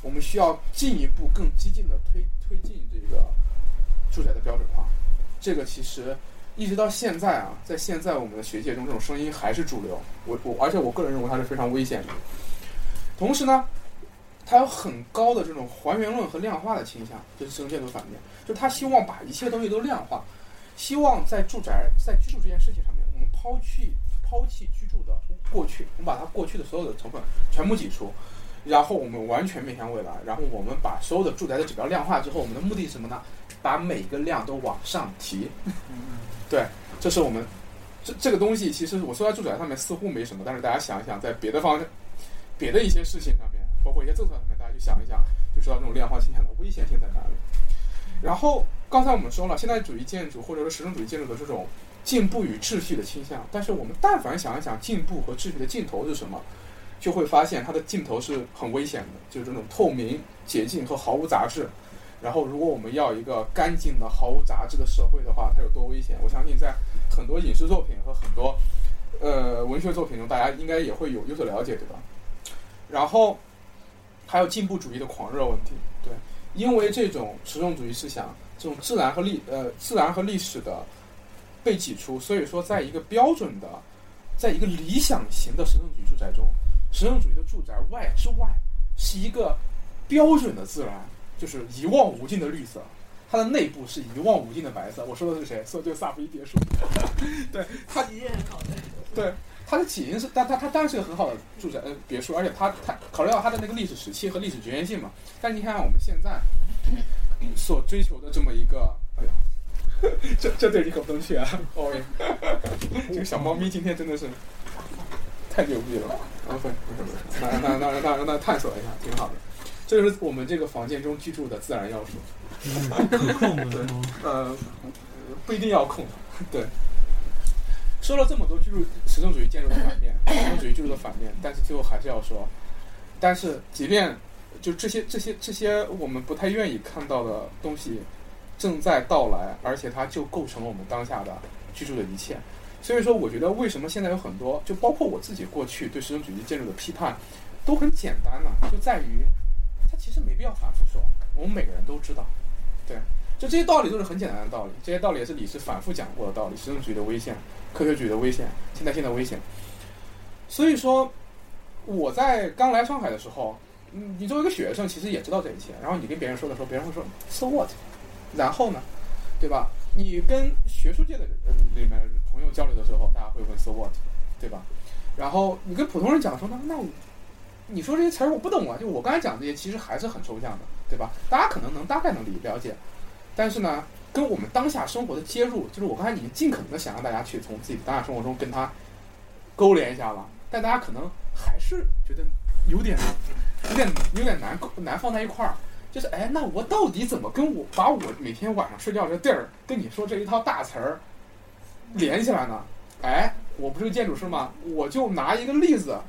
我们需要进一步更激进的推推进这个住宅的标准化。这个其实一直到现在啊，在现在我们的学界中，这种声音还是主流。我我而且我个人认为它是非常危险的。同时呢。它有很高的这种还原论和量化的倾向，就是实证建筑反面，就是他希望把一切东西都量化，希望在住宅在居住这件事情上面，我们抛弃抛弃居住的过去，我们把它过去的所有的成本全部挤出，然后我们完全面向未来，然后我们把所有的住宅的指标量化之后，我们的目的是什么呢？把每个量都往上提。对，这是我们这这个东西，其实我说在住宅上面似乎没什么，但是大家想一想，在别的方别的一些事情上。包括一些政策上面，大家去想一想，就知道这种量化倾向的危险性在哪里。然后刚才我们说了，现代主义建筑或者说实证主义建筑的这种进步与秩序的倾向，但是我们但凡想一想进步和秩序的尽头是什么，就会发现它的尽头是很危险的，就是这种透明、洁净和毫无杂质。然后，如果我们要一个干净的、毫无杂质的社会的话，它有多危险？我相信在很多影视作品和很多呃文学作品中，大家应该也会有有所了解，对吧？然后。还有进步主义的狂热问题，对，因为这种实用主义思想，这种自然和历呃自然和历史的被挤出，所以说，在一个标准的，在一个理想型的实用主义住宅中，实用主义的住宅外之外是一个标准的自然，就是一望无尽的绿色，它的内部是一望无尽的白色。我说的是谁？说的就是萨福伊别墅，对，它也很好的，对。它的起因是，但它它当然是个很好的住宅呃别墅，而且它它考虑到它的那个历史时期和历史局限性嘛。但你看看我们现在所追求的这么一个，哎呀，这这对你可不能去啊！哦，这个小猫咪今天真的是太牛逼了。啊，不，不是不是，那那那那让它探索一下，挺好的。这就是我们这个房间中居住的自然要素。可控的，呃，不一定要控，对。说了这么多居住实证主义建筑的反面，实证主义居住的反面，但是最后还是要说，但是即便就这些这些这些我们不太愿意看到的东西正在到来，而且它就构成了我们当下的居住的一切。所以说，我觉得为什么现在有很多，就包括我自己过去对实证主义建筑的批判，都很简单呢？就在于它其实没必要反复说，我们每个人都知道，对。就这些道理都是很简单的道理，这些道理也是李斯反复讲过的道理：实用主义的危险、科学主义的危险、现代性的危险。所以说，我在刚来上海的时候，嗯，你作为一个学生，其实也知道这一切。然后你跟别人说的时候，别人会说 “so what”，然后呢，对吧？你跟学术界的人里面朋友交流的时候，大家会问 “so what”，对吧？然后你跟普通人讲说，那那你说这些词儿我不懂啊，就我刚才讲这些，其实还是很抽象的，对吧？大家可能能大概能理了解。但是呢，跟我们当下生活的接入，就是我刚才已经尽可能的想让大家去从自己的当下生活中跟它勾连一下了，但大家可能还是觉得有点、有点、有点难难放在一块儿。就是哎，那我到底怎么跟我把我每天晚上睡觉这地儿跟你说这一套大词儿连起来呢？哎，我不是个建筑师吗？我就拿一个例子，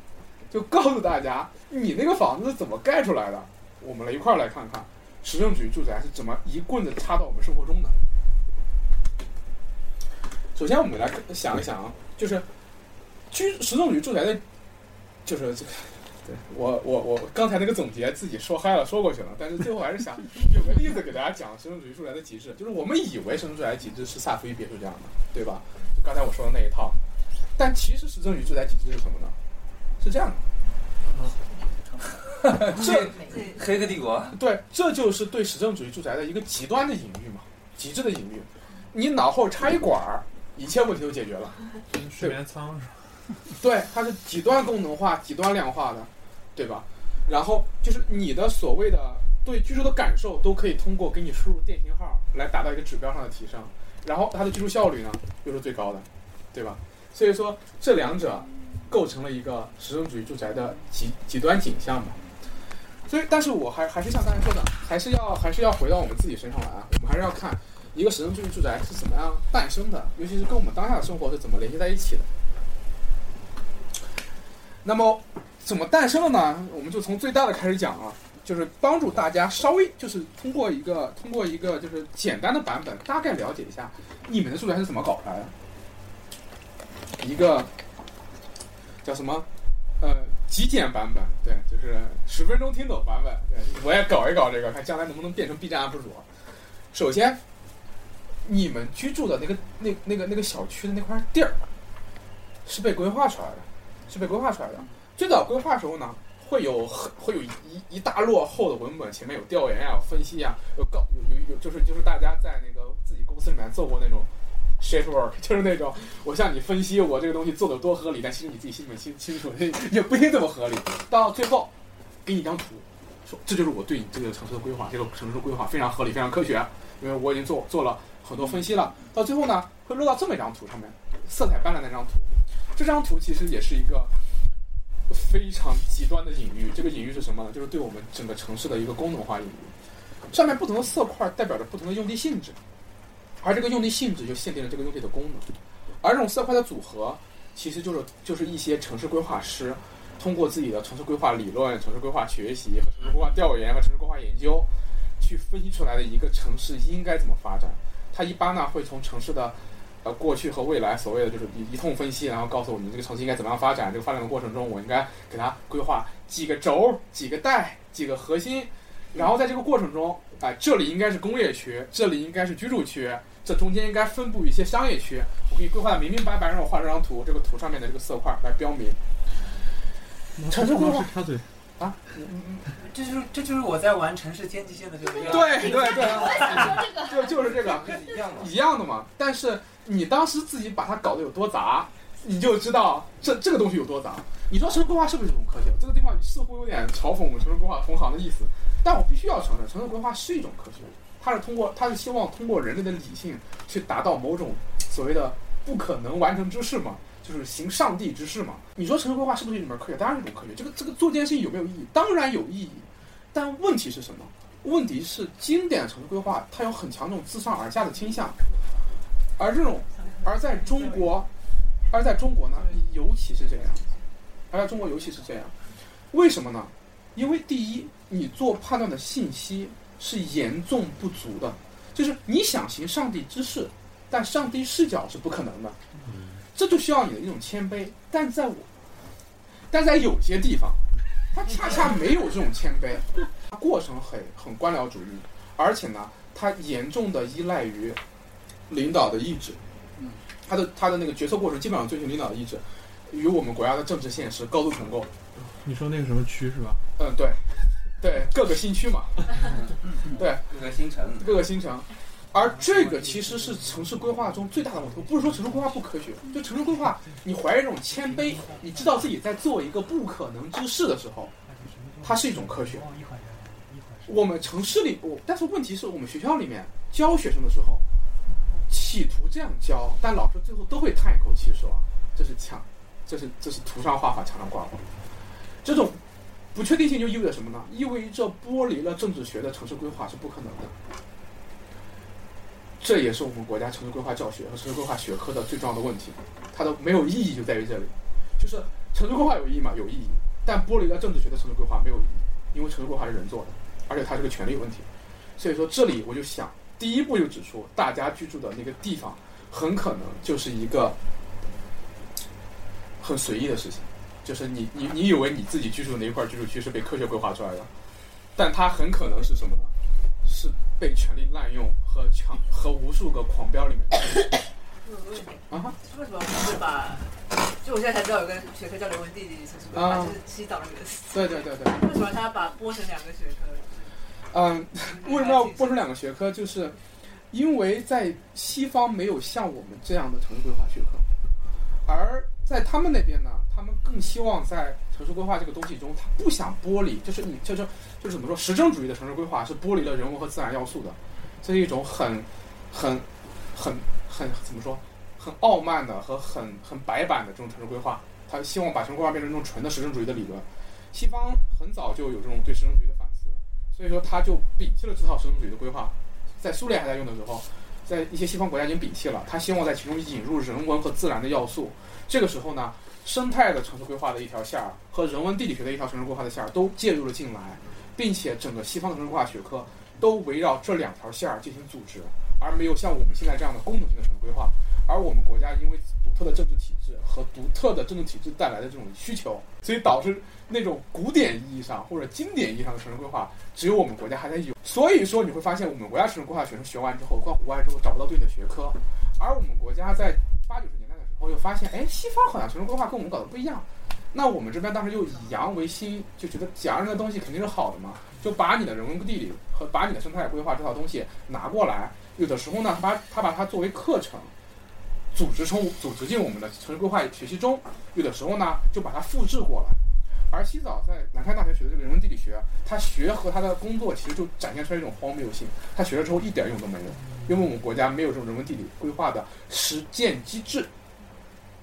就告诉大家，你那个房子怎么盖出来的。我们来一块儿来看看，实证主义住宅是怎么一棍子插到我们生活中的。首先，我们来想一想啊，就是居实证主义住宅的，就是这个。对 我我我刚才那个总结自己说嗨了说过去了，但是最后还是想 有个例子给大家讲实证主义住宅的极致，就是我们以为实证主义极致是萨福伊别墅这样的，对吧？就刚才我说的那一套，但其实实证主义住宅极致是什么呢？是这样的，这黑客帝国，对，这就是对实证主义住宅的一个极端的隐喻嘛，极致的隐喻。你脑后插一管儿，一切问题都解决了。睡眠舱是吧？对，它是极端功能化、极端量化的。对吧？然后就是你的所谓的对居住的感受，都可以通过给你输入电信号来达到一个指标上的提升。然后它的居住效率呢，又是最高的，对吧？所以说这两者构成了一个实用主义住宅的极极端景象嘛。所以，但是我还还是像刚才说的，还是要还是要回到我们自己身上来啊。我们还是要看一个实用主义住宅是怎么样诞生的，尤其是跟我们当下的生活是怎么联系在一起的。那么。怎么诞生的呢？我们就从最大的开始讲啊，就是帮助大家稍微就是通过一个通过一个就是简单的版本，大概了解一下你们的住宅是怎么搞出来的。一个叫什么？呃，极简版本，对，就是十分钟听懂版本。对，我也搞一搞这个，看将来能不能变成 B 站 UP 主。首先，你们居住的那个那那个那个小区的那块地儿是被规划出来的，是被规划出来的。最早规划时候呢，会有会有一一大摞厚的文本，前面有调研呀、有分析呀，有告有有有，就是就是大家在那个自己公司里面做过那种 shit work，就是那种我向你分析我这个东西做的多合理，但其实你自己心里面清清楚，也不一定这么合理。到最后，给你一张图，说这就是我对你这个城市的规划，这个城市规划非常合理、非常科学，因为我已经做做了很多分析了。到最后呢，会落到这么一张图上面，色彩斑斓的那张图。这张图其实也是一个。非常极端的隐喻，这个隐喻是什么呢？就是对我们整个城市的一个功能化隐喻。上面不同的色块代表着不同的用地性质，而这个用地性质就限定了这个用地的功能。而这种色块的组合，其实就是就是一些城市规划师通过自己的城市规划理论、城市规划学习和城市规划调研和城市规划研究，去分析出来的一个城市应该怎么发展。它一般呢会从城市的。呃，过去和未来所谓的就是一一通分析，然后告诉我们这个城市应该怎么样发展。这个发展的过程中，我应该给它规划几个轴、几个带、几个核心。然后在这个过程中，哎，这里应该是工业区，这里应该是居住区，这中间应该分布一些商业区。我给你规划的明明白白，让我画这张图，这个图上面的这个色块来标明。城市规划插嘴啊，这就是这就是我在玩城市天际线的这个样。对对对，我想说这个，就就是这个一样的，一样的嘛。但是。你当时自己把它搞得有多杂，你就知道这这个东西有多杂。你说城市规划是不是一种科学？这个地方似乎有点嘲讽我们城市规划同行的意思。但我必须要承认，城市规划是一种科学，他是通过他是希望通过人类的理性去达到某种所谓的不可能完成之事嘛，就是行上帝之事嘛。你说城市规划是不是一门科学？当然是一种科学。这个这个做这件事情有没有意义？当然有意义。但问题是什么？问题是经典城市规划它有很强这种自上而下的倾向。而这种，而在中国，而在中国呢，尤其是这样，而在中国尤其是这样，为什么呢？因为第一，你做判断的信息是严重不足的，就是你想行上帝之事，但上帝视角是不可能的，这就需要你的一种谦卑。但在我，但在有些地方，他恰恰没有这种谦卑，它过程很很官僚主义，而且呢，他严重的依赖于。领导的意志，嗯，他的他的那个决策过程基本上遵循领导的意志，与我们国家的政治现实高度重构。你说那个什么区是吧？嗯，对，对，各个新区嘛，对，各个新城，各个新城。而这个其实是城市规划中最大的问题。不是说城市规划不科学，就城市规划，你怀着这种谦卑，你知道自己在做一个不可能之事的时候，它是一种科学。我们城市里，我但是问题是我们学校里面教学生的时候。企图这样教，但老师最后都会叹一口气说：“这是墙，这是这是图上画画，墙上挂画。”这种不确定性就意味着什么呢？意味着剥离了政治学的城市规划是不可能的。这也是我们国家城市规划教学和城市规划学科的最重要的问题，它的没有意义就在于这里，就是城市规划有意义吗？有意义，但剥离了政治学的城市规划没有意义，因为城市规划是人做的，而且它是个权利问题。所以说这里我就想，第一步就指出，大家居住的那个地方很可能就是一个很随意的事情，就是你你你以为你自己居住的那一块居住区是被科学规划出来的，但它很可能是什么呢？是被权力滥用和强和无数个狂飙里面的啊？为什么不是把？就我现在才知道有个学科叫人文地理城就是西岛那个。对对对对。为什么他把剥成两个学科？嗯，为什么要剥成两个学科？就是因为在西方没有像我们这样的城市规划学科，而在他们那边呢，他们更希望在城市规划这个东西中，他不想剥离，就是你就是就是怎么说，实证主义的城市规划是剥离了人文和自然要素的，这是一种很很很很怎么说，很傲慢的和很很白板的这种城市规划，他希望把城市规划变成这种纯的实证主义的理论。西方很早就有这种对实证主义的反思。所以说，他就摒弃了这套实证主义的规划，在苏联还在用的时候，在一些西方国家已经摒弃了。他希望在其中引入人文和自然的要素。这个时候呢，生态的城市规划的一条线儿和人文地理学的一条城市规划的线儿都介入了进来，并且整个西方的城市规划学科都围绕这两条线儿进行组织，而没有像我们现在这样的功能性的城市规划。而我们国家因为独特的政治体制和独特的政治体制带来的这种需求，所以导致那种古典意义上或者经典意义上的城市规划。只有我们国家还在有，所以说你会发现，我们国家城市规划学生学完之后，到国外之后找不到对应的学科，而我们国家在八九十年代的时候又发现，哎，西方好像城市规划跟我们搞的不一样，那我们这边当时又以洋为新，就觉得洋人的东西肯定是好的嘛，就把你的人文地理和把你的生态规划这套东西拿过来，有的时候呢，把他把它作为课程，组织成组织进我们的城市规划学习中，有的时候呢，就把它复制过来。而西早在南开大学学的这个人文地理学，他学和他的工作其实就展现出来一种荒谬性。他学了之后一点用都没有，因为我们国家没有这种人文地理规划的实践机制。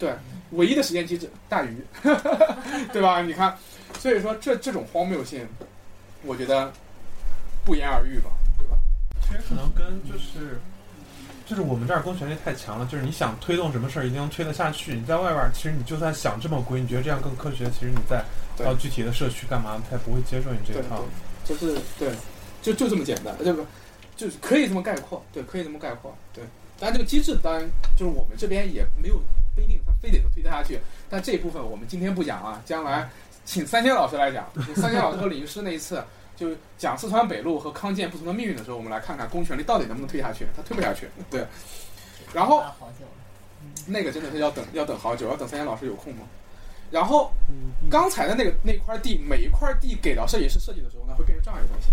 对，唯一的实践机制大鱼，对吧？你看，所以说这这种荒谬性，我觉得不言而喻吧，对吧？其实可能跟就是。就是我们这儿公权力太强了，就是你想推动什么事儿，一定能推得下去。你在外边儿，其实你就算想这么规，你觉得这样更科学，其实你在到具体的社区干嘛，他也不会接受你这一套。就是对，就就这么简单，这个就是可以这么概括，对，可以这么概括，对。但这个机制，当然就是我们这边也没有不一定他非得推得下去，但这一部分我们今天不讲啊，将来请三千老师来讲。三千老师和李律师那一次。就讲四川北路和康健不同的命运的时候，我们来看看公权力到底能不能推下去。他推不下去，对。然后那个真的是要等，要等好久，要等三千老师有空吗？然后刚才的那个那块地，每一块地给到设计师设计的时候呢，会变成这样一个东西，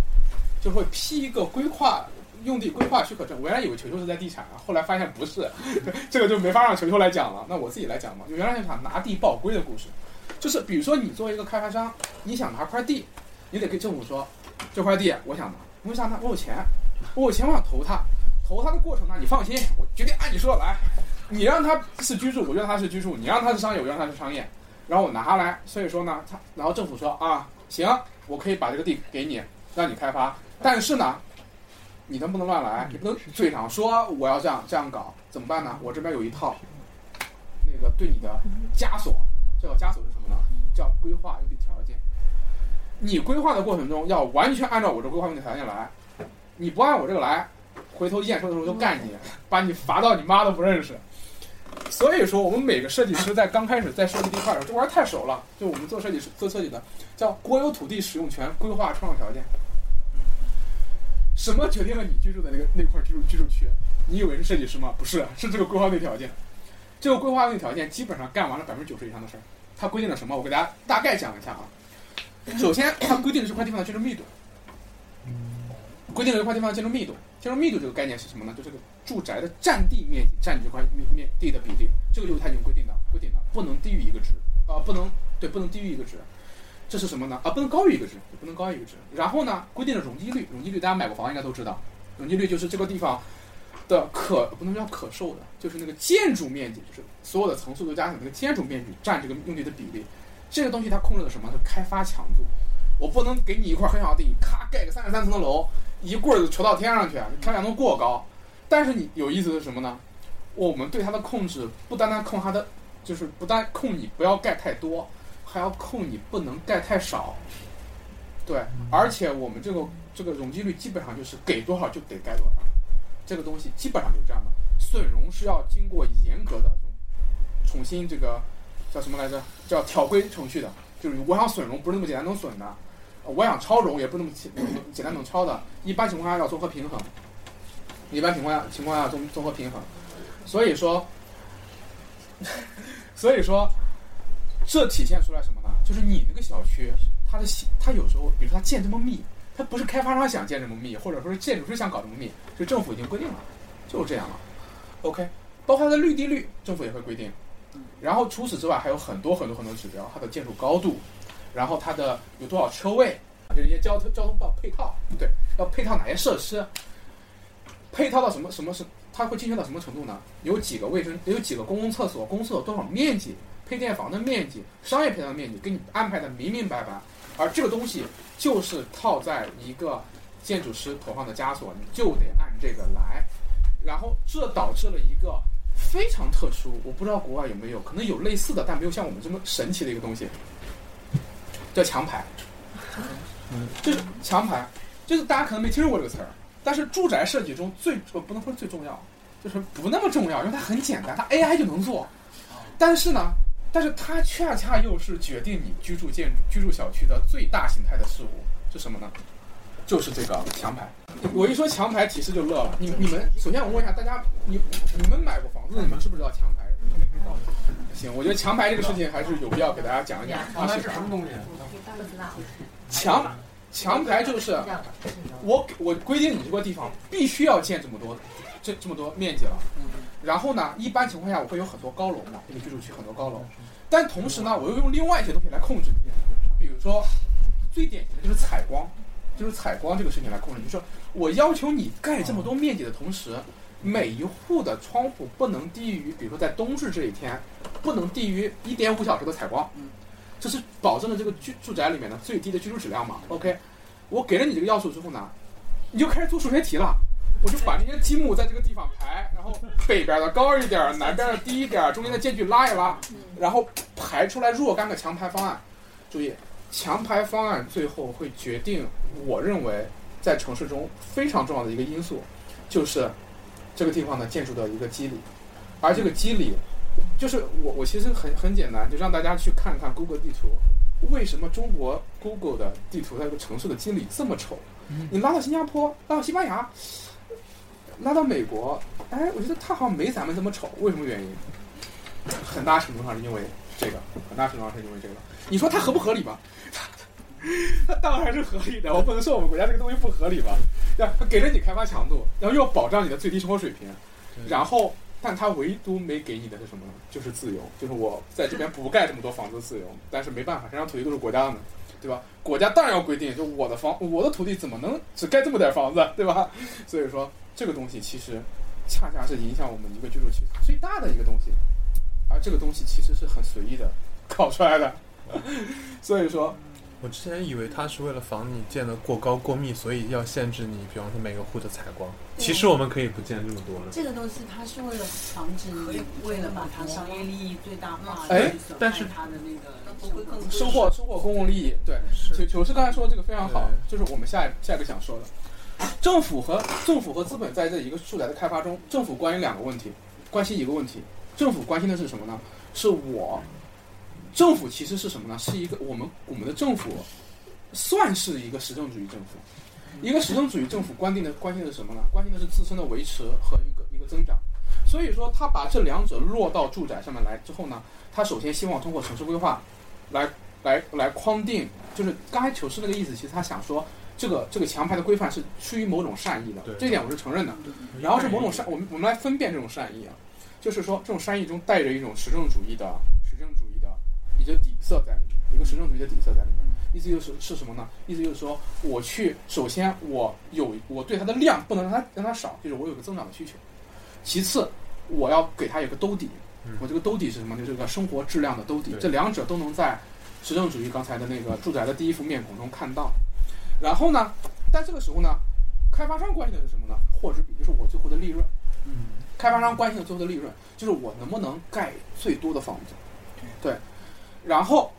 就会批一个规划用地规划许可证。我原来以为球球是在地产啊，后来发现不是，这个就没法让球球来讲了。那我自己来讲嘛，就原来就想拿地报规的故事，就是比如说你作为一个开发商，你想拿块地，你得跟政府说。这块地我想拿，为啥呢？我有钱，我有钱，我想投它。投它的过程呢，你放心，我决定按你说的来。你让它是居住，我就让它是居住；你让它是商业，我让它是商业。然后我拿下来，所以说呢，他然后政府说啊，行，我可以把这个地给你，让你开发。但是呢，你能不能乱来？你不能嘴上说我要这样这样搞，怎么办呢？我这边有一套那个对你的枷锁，这个枷锁是什么呢？叫规划用地条件。你规划的过程中要完全按照我这规划用地条件来，你不按我这个来，回头验收的时候就干你，把你罚到你妈都不认识。所以说，我们每个设计师在刚开始在设计地块的时候，这玩意儿太熟了。就我们做设计师做设计的，叫国有土地使用权规划创造条件。什么决定了你居住的那个那块居住居住区？你以为是设计师吗？不是，是这个规划内条件。这个规划内条件基本上干完了百分之九十以上的事儿。它规定了什么？我给大家大概讲一下啊。首先，它规定了这块地方的建筑密度，规定了这块地方的建筑密度。建筑密度这个概念是什么呢？就这个住宅的占地面积占这块面面地的比例，这个就是它已经规定的，规定的不能低于一个值啊，不能对，不能低于一个值。这是什么呢？啊，不能高于一个值，不能高于一个值。然后呢，规定了容积率，容积率大家买过房应该都知道，容积率就是这个地方的可不能叫可售的，就是那个建筑面积，就是所有的层数都加起来那个建筑面积占这个用地的比例。这个东西它控制的什么？它开发强度。我不能给你一块很小的地，咔盖个三十三层的楼，一棍儿就球到天上去，开发强度过高。但是你有意思的是什么呢？我们对它的控制不单单控它的，就是不单控你不要盖太多，还要控你不能盖太少。对，而且我们这个这个容积率基本上就是给多少就得盖多少，这个东西基本上就是这样的。损容是要经过严格的重新这个叫什么来着？叫调规程序的。就是我想损容不是那么简单能损的，我想超容也不是那么简简单能超的。一般情况下要综合平衡，一般情况下情况下综综合平衡。所以说，所以说，这体现出来什么呢？就是你那个小区，它的它有时候，比如说它建这么密，它不是开发商想建这么密，或者说是建筑师想搞这么密，就政府已经规定了，就是这样了。OK，包括它的绿地率，政府也会规定。然后除此之外，还有很多很多很多指标，它的建筑高度，然后它的有多少车位，就是一些交通交通报配套，对，要配套哪些设施，配套到什么什么是，它会精确到什么程度呢？有几个卫生，有几个公共厕所，公厕多少面积，配电房的面积，商业配套的面积，给你安排的明明白白。而这个东西就是套在一个建筑师头上的枷锁，你就得按这个来，然后这导致了一个。非常特殊，我不知道国外有没有，可能有类似的，但没有像我们这么神奇的一个东西，叫墙牌。嗯，就是墙牌，就是大家可能没听说过这个词儿，但是住宅设计中最不能说最重要，就是不那么重要，因为它很简单，它 AI 就能做。但是呢，但是它恰恰又是决定你居住建筑、居住小区的最大形态的事物，是什么呢？就是这个墙牌。我一说墙牌，提示就乐了。你你们首先我问一下大家，你你们买过房子，你们知不知道墙牌？行，我觉得墙牌这个事情还是有必要给大家讲一讲。墙 牌是什么东西？墙墙牌就是我我规定你这个地方必须要建这么多这这么多面积了。然后呢，一般情况下我会有很多高楼嘛，这个居住区很多高楼。但同时呢，我又用另外一些东西来控制你，比如说最典型的就是采光。就是采光这个事情来控制，就是我要求你盖这么多面积的同时，每一户的窗户不能低于，比如说在冬至这一天，不能低于一点五小时的采光，这是保证了这个居住宅里面的最低的居住质量嘛？OK，我给了你这个要素之后呢，你就开始做数学题了，我就把那些积木在这个地方排，然后北边的高一点，南边的低一点，中间的间距拉一拉，然后排出来若干个强排方案，注意。强排方案最后会决定，我认为在城市中非常重要的一个因素，就是这个地方的建筑的一个机理，而这个机理，就是我我其实很很简单，就让大家去看看 Google 地图，为什么中国 Google 的地图它这个城市的机理这么丑？你拉到新加坡，拉到西班牙，拉到美国，哎，我觉得他好像没咱们这么丑，为什么原因？很大程度上是因为这个，很大程度上是因为这个。你说它合不合理吧？它当然是合理的，我不能说我们国家这个东西不合理吧？对吧？它给了你开发强度，然后又要保障你的最低生活水平，然后，但它唯独没给你的是什么呢？就是自由，就是我在这边不盖这么多房子自由，但是没办法，这张土地都是国家的，对吧？国家当然要规定，就我的房，我的土地怎么能只盖这么点房子，对吧？所以说，这个东西其实恰恰是影响我们一个居住区最大的一个东西，而这个东西其实是很随意的搞出来的，所以说。我之前以为它是为了防你建的过高过密，所以要限制你，比方说每个户的采光。其实我们可以不建这么多的。这个东西它是为了防止，为了把它商业利益最大化。哎，但是它的那个收获收获公共利益，对。球球是刚才说的这个非常好，就是我们下下一个想说的。政府和政府和资本在这一个住宅的开发中，政府关心两个问题，关心一个问题。政府关心的是什么呢？是我。政府其实是什么呢？是一个我们我们的政府，算是一个实证主义政府。一个实证主义政府关定的关心的是什么呢？关心的是自身的维持和一个一个增长。所以说，他把这两者落到住宅上面来之后呢，他首先希望通过城市规划，来来来框定。就是刚才求是那个意思，其实他想说，这个这个强排的规范是出于某种善意的，这一点我是承认的。然后是某种善，我们我们来分辨这种善意啊，就是说这种善意中带着一种实证主义的实证主义的。一个底色在里面，一个实证主义的底色在里面。意思就是是什么呢？意思就是说，我去首先我有我对它的量不能让它让它少，就是我有个增长的需求。其次，我要给它有个兜底。我这个兜底是什么？就是个生活质量的兜底。这两者都能在实证主义刚才的那个住宅的第一幅面孔中看到。然后呢，但这个时候呢，开发商关心的是什么呢？获值比，就是我最后的利润。嗯，开发商关心的最后的利润，就是我能不能盖最多的房子。对，然后。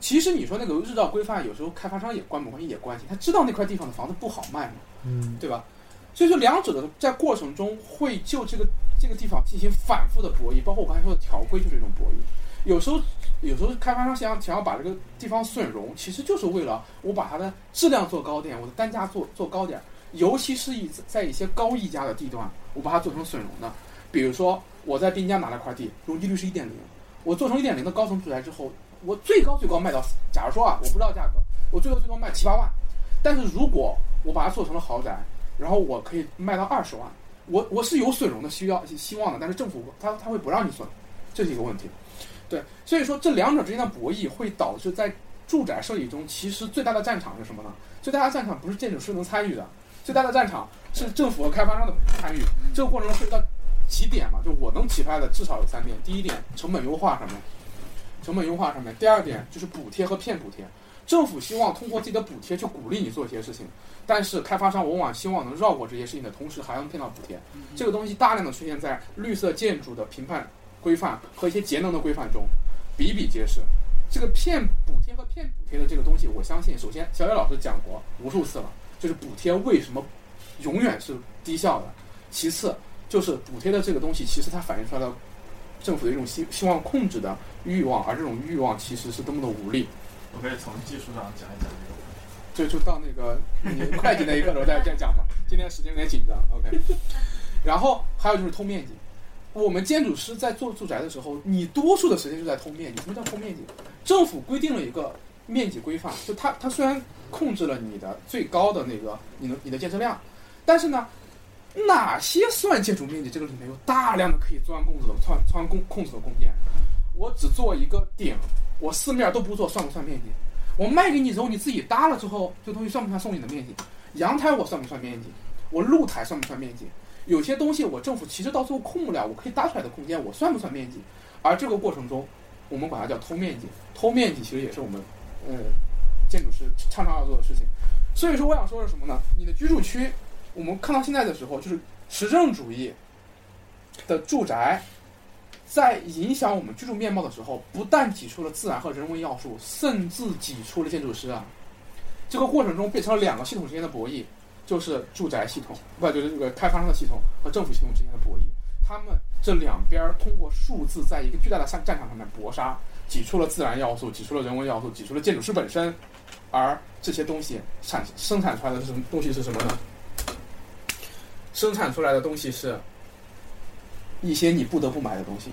其实你说那个日照规范，有时候开发商也关不关心也关心，他知道那块地方的房子不好卖嘛，嗯，对吧？所以说两者的在过程中会就这个这个地方进行反复的博弈，包括我刚才说的条规就是一种博弈。有时候有时候开发商想想要把这个地方损容，其实就是为了我把它的质量做高点，我的单价做做高点，尤其是以在一些高溢价的地段，我把它做成损容的。比如说我在滨江拿了块地，容积率是一点零，我做成一点零的高层住宅之后。我最高最高卖到，假如说啊，我不知道价格，我最多最多卖七八万，但是如果我把它做成了豪宅，然后我可以卖到二十万，我我是有损容的需要希望的，但是政府他他会不让你损，这是一个问题，对，所以说这两者之间的博弈会导致在住宅设计中，其实最大的战场是什么呢？最大的战场不是建筑师能参与的，最大的战场是政府和开发商的参与。这个过程中涉及到几点嘛？就我能提出来的至少有三点，第一点，成本优化上面。成本优化上面，第二点就是补贴和骗补贴。政府希望通过自己的补贴去鼓励你做一些事情，但是开发商往往希望能绕过这些事情的同时，还能骗到补贴。这个东西大量的出现在绿色建筑的评判规范和一些节能的规范中，比比皆是。这个骗补贴和骗补贴的这个东西，我相信，首先小野老师讲过无数次了，就是补贴为什么永远是低效的。其次，就是补贴的这个东西，其实它反映出来的。政府的一种希希望控制的欲望，而这种欲望其实是多么的无力。我可以从技术上讲一讲这个问题。就就到那个会计那一刻的时候再再讲吧。今天时间有点紧张，OK。然后还有就是偷面积。我们建筑师在做住宅的时候，你多数的时间就在偷面积。什么叫偷面积？政府规定了一个面积规范，就它它虽然控制了你的最高的那个你的你的建设量，但是呢。哪些算建筑面积？这个里面有大量的可以钻空子的、钻钻空空子的空间。我只做一个顶，我四面都不做，算不算面积？我卖给你之后，你自己搭了之后，这东西算不算送你的面积？阳台我算不算面积？我露台算不算面积？有些东西我政府其实到最后控不了，我可以搭出来的空间，我算不算面积？而这个过程中，我们管它叫偷面积。偷面积其实也是我们，呃，建筑师常常要做的事情。所以说，我想说的是什么呢？你的居住区。我们看到现在的时候，就是实证主义的住宅，在影响我们居住面貌的时候，不但挤出了自然和人文要素，甚至挤出了建筑师啊。这个过程中变成了两个系统之间的博弈，就是住宅系统，不就是这个开发商的系统和政府系统之间的博弈。他们这两边通过数字，在一个巨大的战战场上面搏杀，挤出了自然要素，挤出了人文要素，挤出了建筑师本身。而这些东西产生产出来的是什么东西是什么呢？生产出来的东西是一些你不得不买的东西，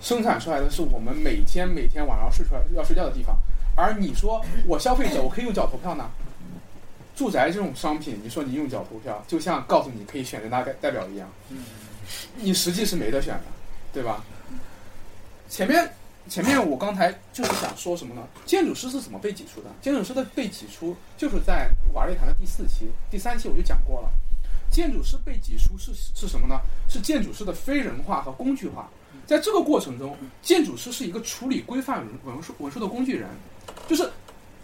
生产出来的是我们每天每天晚上睡出来要睡觉的地方，而你说我消费者我可以用脚投票呢？住宅这种商品，你说你用脚投票，就像告诉你可以选人大代代表一样，你实际是没得选的，对吧？前面前面我刚才就是想说什么呢？建筑师是怎么被挤出的？建筑师的被挤出就是在瓦瑞谈的第四期、第三期我就讲过了。建筑师被挤出是是什么呢？是建筑师的非人化和工具化。在这个过程中，建筑师是一个处理规范文书文书的工具人，就是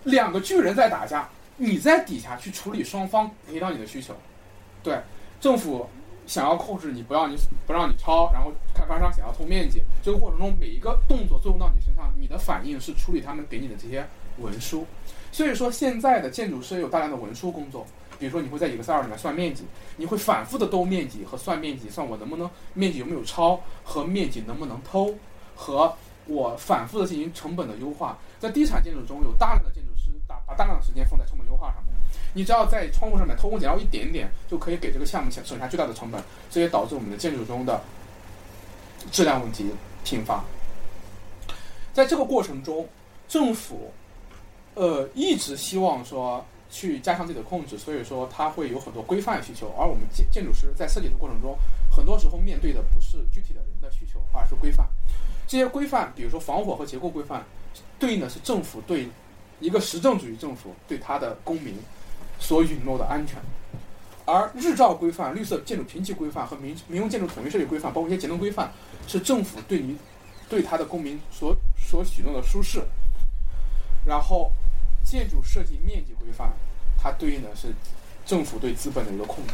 两个巨人在打架，你在底下去处理双方协调你的需求。对，政府。想要控制你，不让你不让你抄，然后开发商想要偷面积，这个过程中每一个动作作用到你身上，你的反应是处理他们给你的这些文书。所以说，现在的建筑师有大量的文书工作，比如说你会在 Excel 里面算面积，你会反复的兜面积和算面积，算我能不能面积有没有超和面积能不能偷，和我反复的进行成本的优化。在地产建筑中有大量的建筑师大把大量的时间放在成本优化上面。你只要在窗户上面偷工减料一点点，就可以给这个项目省省下巨大的成本，这也导致我们的建筑中的质量问题频发。在这个过程中，政府呃一直希望说去加强自己的控制，所以说它会有很多规范需求，而我们建建筑师在设计的过程中，很多时候面对的不是具体的人的需求，而是规范。这些规范，比如说防火和结构规范，对应的是政府对一个实证主义政府对他的公民。所允诺的安全，而日照规范、绿色建筑评级规范和民民用建筑统一设计规范，包括一些节能规范，是政府对你对他的公民所所许诺的舒适。然后，建筑设计面积规范，它对应的是政府对资本的一个控制。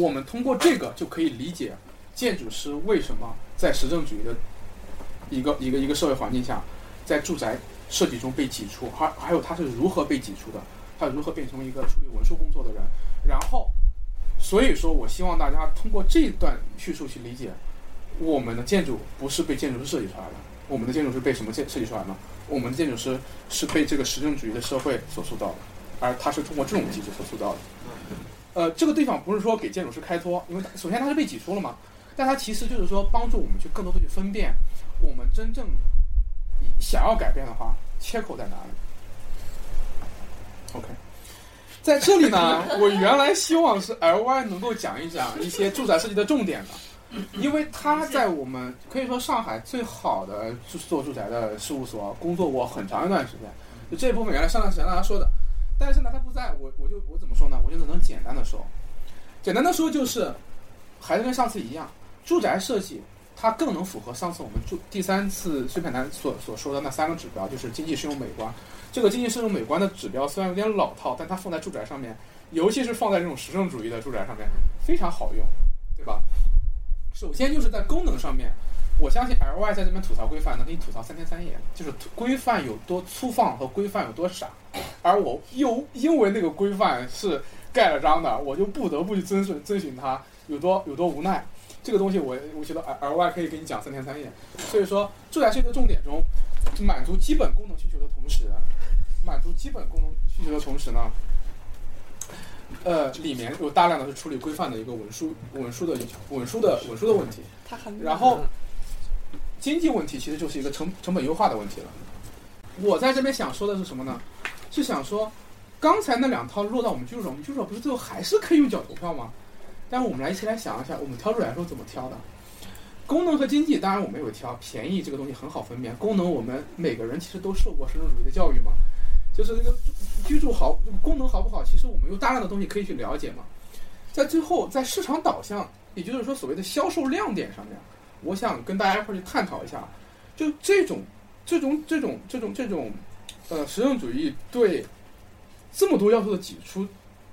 我们通过这个就可以理解建筑师为什么在实证主义的一个一个一个社会环境下，在住宅设计中被挤出，还还有他是如何被挤出的，他如何变成一个处理文书工作的人。然后，所以说我希望大家通过这段叙述去理解，我们的建筑不是被建筑师设计出来的，我们的建筑是被什么建设计出来呢？我们的建筑师是被这个实证主义的社会所塑造的，而他是通过这种机制所塑造的。呃，这个地方不是说给建筑师开脱，因为首先他是被挤出了嘛，但他其实就是说帮助我们去更多的去分辨，我们真正想要改变的话，切口在哪里？OK，在这里呢，我原来希望是 LY 能够讲一讲一些住宅设计的重点的。因为他在我们可以说上海最好的做住宅的事务所工作过很长一段时间，就这一部分原来上段时间大家说的，但是呢他不在我我就我怎么说呢？我就能简单的说，简单的说就是，还是跟上次一样，住宅设计它更能符合上次我们住第三次碎片谈所所说的那三个指标，就是经济适用美观。这个经济适用美观的指标虽然有点老套，但它放在住宅上面，尤其是放在这种实证主义的住宅上面非常好用，对吧？首先就是在功能上面，我相信 L Y 在这边吐槽规范能给你吐槽三天三夜，就是规范有多粗放和规范有多傻，而我又因为那个规范是盖了章的，我就不得不去遵循遵循它，有多有多无奈。这个东西我我觉得额外可以给你讲三天三夜。所以说住宅是一个重点中，满足基本功能需求的同时，满足基本功能需求的同时呢？呃，里面有大量的是处理规范的一个文书、文书的文书的文书的问题。然后，经济问题其实就是一个成成本优化的问题了。我在这边想说的是什么呢？是想说，刚才那两套落到我们居住者，我们居住者不是最后还是可以用脚投票吗？但是我们来一起来想一下，我们挑出来时候怎么挑的？功能和经济，当然我们有挑，便宜这个东西很好分辨。功能，我们每个人其实都受过实用主义的教育嘛。就是那个居住好，功能好不好？其实我们有大量的东西可以去了解嘛。在最后，在市场导向，也就是说所谓的销售亮点上面，我想跟大家一块去探讨一下，就这种、这种、这种、这种、这种，呃，实用主义对这么多要素的挤出，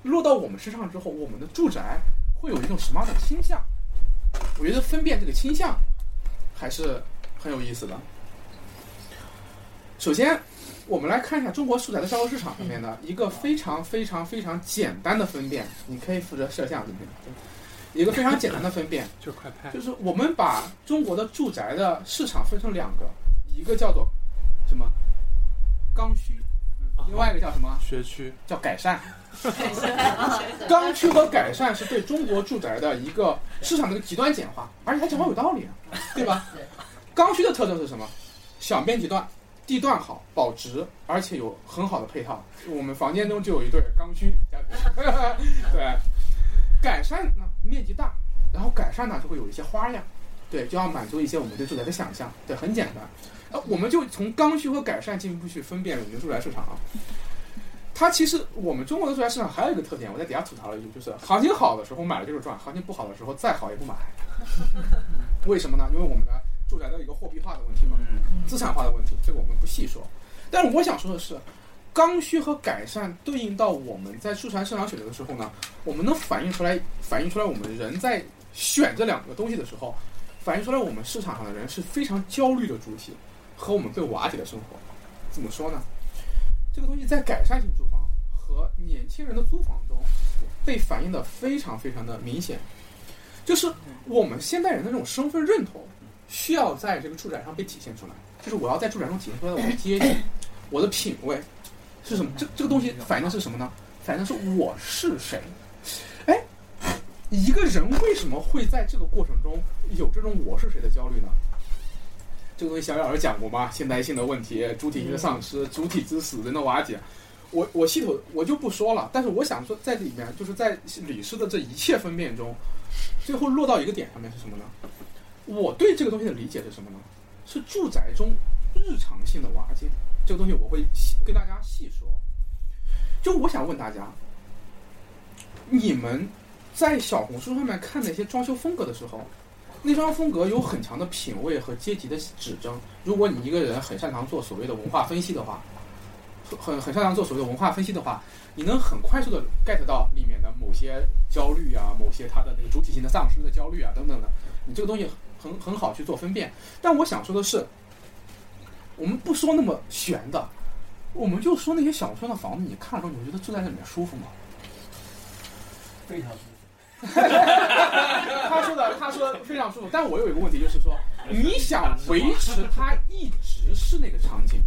落到我们身上之后，我们的住宅会有一种什么样的倾向？我觉得分辨这个倾向还是很有意思的。首先。我们来看一下中国住宅的销售市场上面的一个非常非常非常简单的分辨，你可以负责摄像这边，一个非常简单的分辨，就快拍，就是我们把中国的住宅的市场分成两个，一个叫做什么刚需，另外一个叫什么学区，叫改善。刚需和改善是对中国住宅的一个市场的一个极端简化，而且它讲话有道理啊，对吧？刚需的特征是什么？小面积段。地段好，保值，而且有很好的配套。我们房间中就有一对刚需家庭。对，改善呢面积大，然后改善呢就会有一些花样。对，就要满足一些我们对住宅的想象。对，很简单。呃，我们就从刚需和改善进一步去分辨我们的住宅市场啊。它其实我们中国的住宅市场还有一个特点，我在底下吐槽了一句，就是行情好的时候买了就是赚，行情不好的时候再好也不买。为什么呢？因为我们的。住宅的一个货币化的问题嘛，资产化的问题，这个我们不细说。但是我想说的是，刚需和改善对应到我们在住宅市场选择的时候呢，我们能反映出来，反映出来我们人在选这两个东西的时候，反映出来我们市场上的人是非常焦虑的主体，和我们最瓦解的生活。怎么说呢？这个东西在改善性住房和年轻人的租房中被反映的非常非常的明显，就是我们现代人的这种身份认同。需要在这个住宅上被体现出来，就是我要在住宅中体现出来我的阶级、我的品味是什么？这这个东西反映的是什么呢？反映的是我是谁？哎，一个人为什么会在这个过程中有这种我是谁的焦虑呢？这个东西小老师讲过吗？现代性的问题、主体性的丧失、主体之死、人的瓦解，我我系统我就不说了。但是我想说，在里面就是在李师的这一切分辨中，最后落到一个点上面是什么呢？我对这个东西的理解是什么呢？是住宅中日常性的瓦解。这个东西我会跟大家细说。就我想问大家，你们在小红书上面看那些装修风格的时候，内装风格有很强的品味和阶级的指征。如果你一个人很擅长做所谓的文化分析的话，很很擅长做所谓的文化分析的话，你能很快速的 get 到里面的某些焦虑啊，某些它的那个主体性的丧失的焦虑啊等等的，你这个东西很很好去做分辨。但我想说的是，我们不说那么玄的，我们就说那些小村的房子，你看的时候，你觉得住在那里面舒服吗？非常舒服。他说的，他说非常舒服。但我有一个问题，就是说，你想维持它一直是那个场景，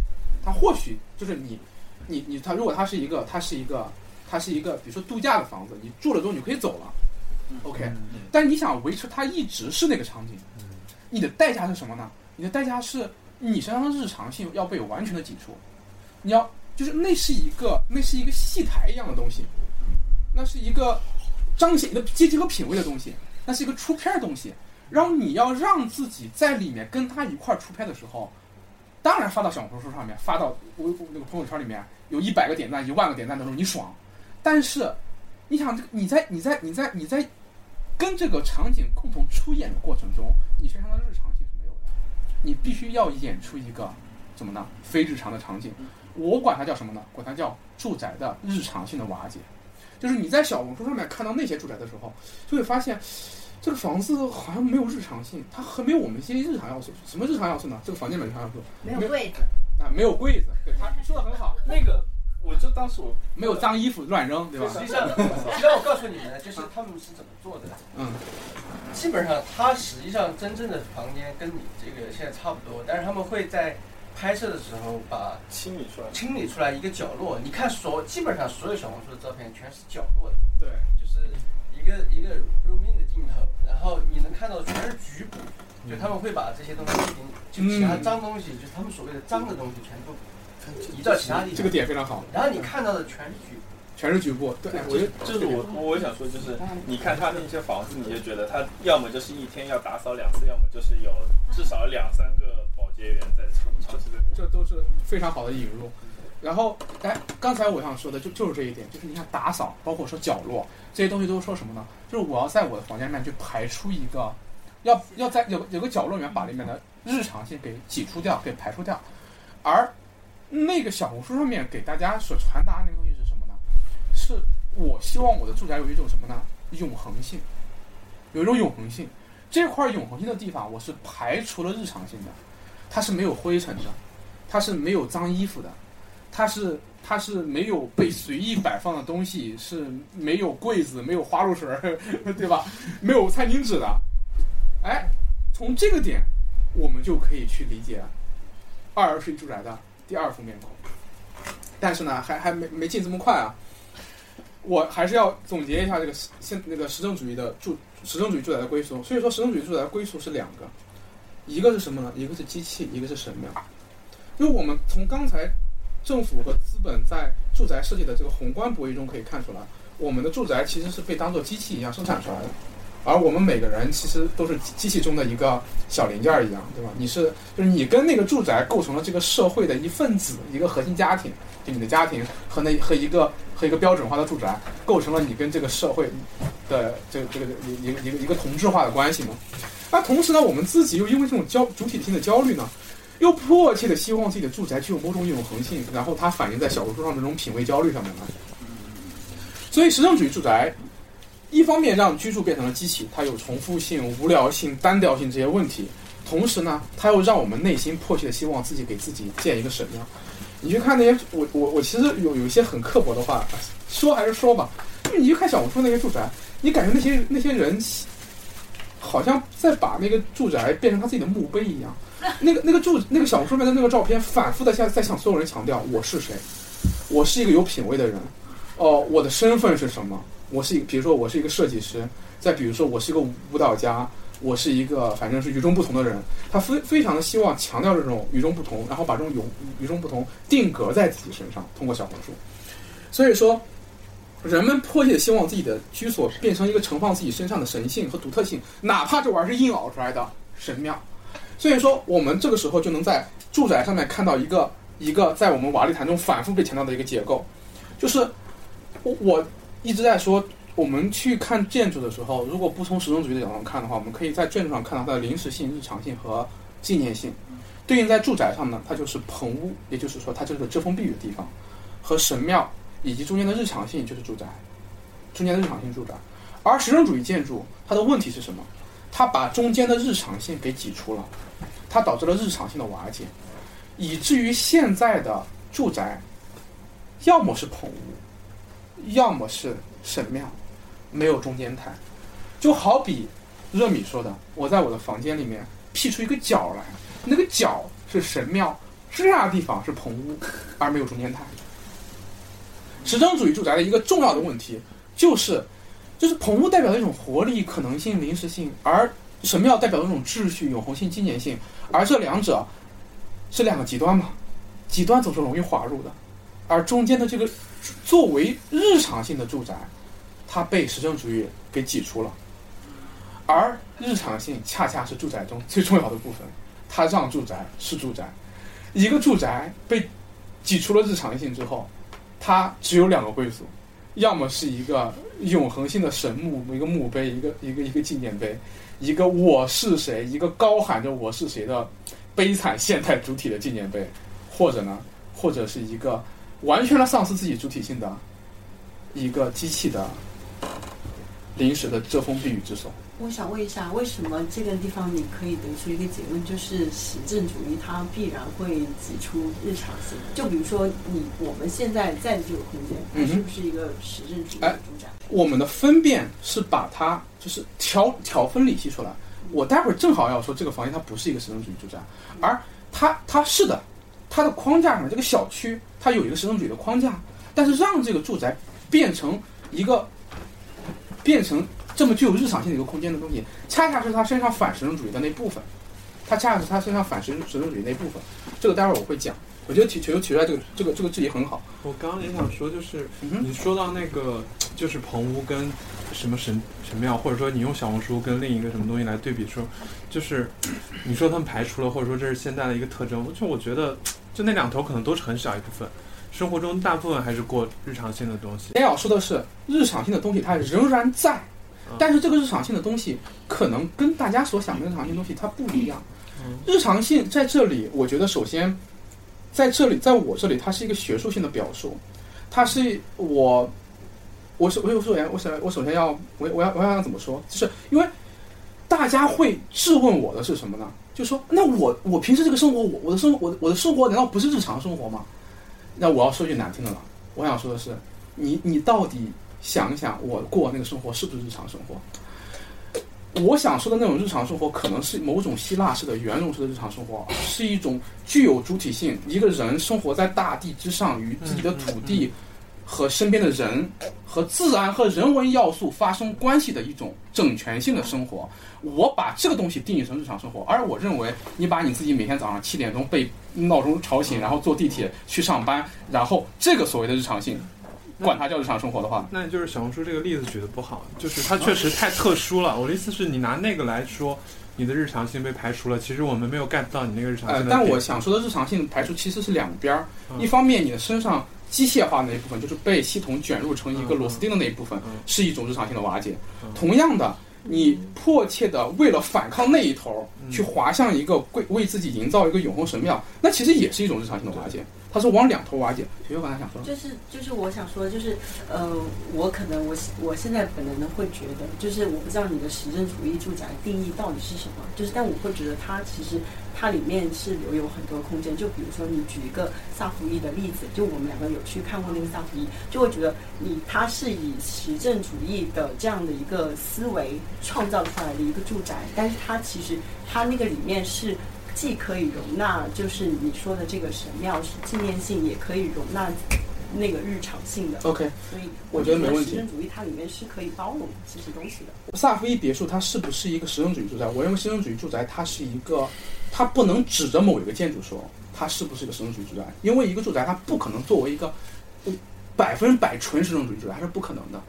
它或许就是你，你你它如果它是一个，它是一个，它是一个，比如说度假的房子，你住了之后你可以走了，OK。但你想维持它一直是那个场景，你的代价是什么呢？你的代价是你身上的日常性要被完全的挤出，你要就是那是一个那是一个戏台一样的东西，那是一个。彰显你的阶级和品味的东西，那是一个出片的东西。然后你要让自己在里面跟他一块出片的时候，当然发到小红书上面，发到微那个朋友圈里面，有一百个点赞、一万个点赞的时候你爽。但是，你想这个你在你在你在你在跟这个场景共同出演的过程中，你身上的日常性是没有的。你必须要演出一个怎么呢？非日常的场景。我管它叫什么呢？管它叫住宅的日常性的瓦解。就是你在小红书上面看到那些住宅的时候，就会发现，这个房子好像没有日常性，它很没有我们一些日常要素。什么日常要素呢？这个房间没日常要素，没有柜子啊，没有柜子。对，他说的很好。那个，我就当时我没有脏衣服乱扔，对吧？实际上，实际上我告诉你们，就是他们是怎么做的。嗯，基本上他实际上真正的房间跟你这个现在差不多，但是他们会在。拍摄的时候把清理出来，清理出来一个角落。你看，所基本上所有小红书的照片全是角落的，对，就是一个一个 rooming 的镜头，然后你能看到全是局部，就他们会把这些东西就其他脏东西，就是他们所谓的脏的东西全部移到其他地方。这个点非常好。然后你看到的全是局。全是局部，对，我觉得就是我我想说就是，你看他那些房子，你就觉得他要么就是一天要打扫两次，要么就是有至少两三个保洁员在长长期的。这都是非常好的引入。然后，哎，刚才我想说的就就是这一点，就是你看打扫，包括说角落这些东西，都是说什么呢？就是我要在我的房间里面去排出一个，要要在有有个角落里面把里面的日常性给挤出掉，给排除掉。而那个小红书上面给大家所传达的那个东西是。我希望我的住宅有一种什么呢？永恒性，有一种永恒性。这块永恒性的地方，我是排除了日常性的，它是没有灰尘的，它是没有脏衣服的，它是它是没有被随意摆放的东西，是没有柜子，没有花露水，对吧？没有餐巾纸的。哎，从这个点，我们就可以去理解二室住宅的第二副面孔。但是呢，还还没没进这么快啊。我还是要总结一下这个现那个实证主义的住实证主义住宅的归宿。所以说，实证主义住宅的归宿是两个，一个是什么呢？一个是机器，一个是神庙。因为我们从刚才政府和资本在住宅设计的这个宏观博弈中可以看出来，我们的住宅其实是被当做机器一样生产出来的，而我们每个人其实都是机器中的一个小零件一样，对吧？你是就是你跟那个住宅构成了这个社会的一份子，一个核心家庭。就你的家庭和那和一个和一个标准化的住宅构成了你跟这个社会的这个这个一个一个一个同质化的关系嘛？那同时呢，我们自己又因为这种焦主体性的焦虑呢，又迫切的希望自己的住宅具有某种永恒性，然后它反映在小红书上这种品味焦虑上面呢。所以实证主义住宅一方面让居住变成了机器，它有重复性、无聊性、单调性这些问题，同时呢，它又让我们内心迫切的希望自己给自己建一个什么样？你去看那些，我我我其实有有一些很刻薄的话说还是说吧，你去看小红书那些住宅，你感觉那些那些人好像在把那个住宅变成他自己的墓碑一样。那个那个住那个小红书面的那个照片，反复的向在向所有人强调我是谁，我是一个有品位的人，哦，我的身份是什么？我是一个，比如说我是一个设计师，再比如说我是一个舞蹈家。我是一个反正是与众不同的人，他非非常的希望强调这种与众不同，然后把这种与与众不同定格在自己身上，通过小红书。所以说，人们迫切的希望自己的居所变成一个盛放自己身上的神性和独特性，哪怕这玩意儿是硬熬出来的神庙。所以说，我们这个时候就能在住宅上面看到一个一个在我们瓦砾坛中反复被强调的一个结构，就是我我一直在说。我们去看建筑的时候，如果不从实用主义的角度看的话，我们可以在建筑上看到它的临时性、日常性和纪念性。对应在住宅上呢，它就是棚屋，也就是说它就是个遮风避雨的地方，和神庙以及中间的日常性就是住宅，中间的日常性住宅。而实用主义建筑它的问题是什么？它把中间的日常性给挤出了，它导致了日常性的瓦解，以至于现在的住宅，要么是棚屋，要么是神庙，没有中间态。就好比热米说的，我在我的房间里面辟出一个角来，那个角是神庙，这样的地方是棚屋，而没有中间态。实证主义住宅的一个重要的问题就是。就是棚屋代表的一种活力、可能性、临时性，而神庙代表的一种秩序、永恒性、纪念性，而这两者是两个极端嘛？极端总是容易滑入的，而中间的这个作为日常性的住宅，它被实证主义给挤出了，而日常性恰恰是住宅中最重要的部分，它让住宅是住宅。一个住宅被挤出了日常性之后，它只有两个归宿。要么是一个永恒性的神墓，一个墓碑，一个一个一个纪念碑，一个我是谁，一个高喊着我是谁的悲惨现代主体的纪念碑，或者呢，或者是一个完全的丧失自己主体性的一个机器的临时的遮风避雨之所。我想问一下，为什么这个地方你可以得出一个结论，就是实证主义它必然会挤出日常性？就比如说你我们现在在的这个空间，它是不是一个实证主义的住宅？我们的分辨是把它就是条条分理析出来。我待会儿正好要说这个房间它不是一个实证主义住宅，而它它是的，它的框架上这个小区它有一个实证主义的框架，但是让这个住宅变成一个变成。这么具有日常性的一个空间的东西，恰恰是他身上反实用主义的那部分，他恰恰是他身上反实实用主义那部分。这个待会儿我会讲。我觉得提提提出来这个这个这个质疑很好。我刚刚也想说，就是你说到那个就是棚屋跟什么神神庙，或者说你用小红书跟另一个什么东西来对比说，就是你说他们排除了，或者说这是现在的一个特征。就我觉得，就那两头可能都是很小一部分。生活中大部分还是过日常性的东西。你要说的是日常性的东西，它仍然在。但是这个日常性的东西，可能跟大家所想的日常性东西它不一样。日常性在这里，我觉得首先，在这里，在我这里，它是一个学术性的表述，它是我，我是我首先我首我首先要我我要我要怎么说？就是因为大家会质问我的是什么呢？就说那我我平时这个生活，我我的生活我我的生活难道不是日常生活吗？那我要说句难听的了，我想说的是，你你到底？想一想我过那个生活是不是日常生活？我想说的那种日常生活，可能是某种希腊式的圆融式的日常生活，是一种具有主体性，一个人生活在大地之上，与自己的土地和身边的人和自然和人文要素发生关系的一种整全性的生活。我把这个东西定义成日常生活，而我认为你把你自己每天早上七点钟被闹钟吵醒，然后坐地铁去上班，然后这个所谓的日常性。管它叫日常生活的话，那就是小红书这个例子举的不好，就是它确实太特殊了。我的意思是你拿那个来说，你的日常性被排除了。其实我们没有 get 到你那个日常性。但我想说的日常性排除其实是两边儿，一方面你的身上机械化那一部分，就是被系统卷入成一个螺丝钉的那一部分，是一种日常性的瓦解。同样的，你迫切的为了反抗那一头，去滑向一个为为自己营造一个永恒神庙，那其实也是一种日常性的瓦解。它是往两头瓦解。学学刚才想说，就是就是我想说，就是呃，我可能我我现在本能的会觉得，就是我不知道你的实证主义住宅定义到底是什么，就是但我会觉得它其实它里面是留有很多空间。就比如说你举一个萨福伊的例子，就我们两个有去看过那个萨福伊，就会觉得你它是以实证主义的这样的一个思维创造出来的一个住宅，但是它其实它那个里面是。既可以容纳，就是你说的这个神庙是纪念性，也可以容纳那个日常性的。OK，所以我觉得没问题。实证主义它里面是可以包容这些东西的。萨福伊别墅它是不是一个实用主义住宅？我认为实用主义住宅它是一个，它不能指着某一个建筑说它是不是一个实用主义住宅，因为一个住宅它不可能作为一个百分百纯实用主义住宅，它是不可能的。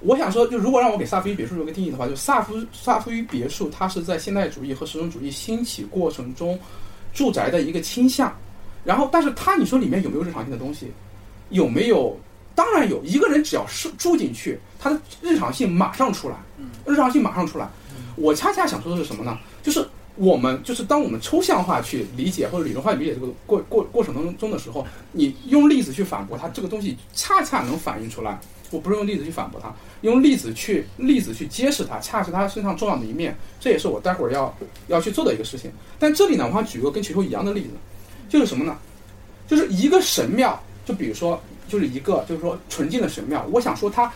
我想说，就如果让我给萨福伊别墅有个定义的话，就萨福萨福伊别墅，它是在现代主义和实用主义兴起过程中，住宅的一个倾向。然后，但是它你说里面有没有日常性的东西？有没有当然有一个人只要是住进去，他的日常性马上出来，日常性马上出来。我恰恰想说的是什么呢？就是我们就是当我们抽象化去理解或者理论化理解这个过过过程当中中的时候，你用例子去反驳它，这个东西恰恰能反映出来。我不是用例子去反驳他，用例子去例子去揭示他，恰是他身上重要的一面。这也是我待会儿要要去做的一个事情。但这里呢，我想举个跟球球一样的例子，就是什么呢？就是一个神庙，就比如说，就是一个就是说纯净的神庙。我想说，它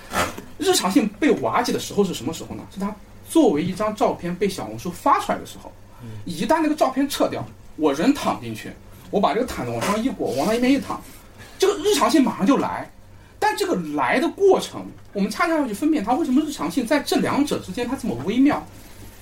日常性被瓦解的时候是什么时候呢？是它作为一张照片被小红书发出来的时候。一旦那个照片撤掉，我人躺进去，我把这个毯子往上一裹，往那一面一躺，这个日常性马上就来。但这个来的过程，我们恰恰要去分辨它为什么日常性在这两者之间它这么微妙。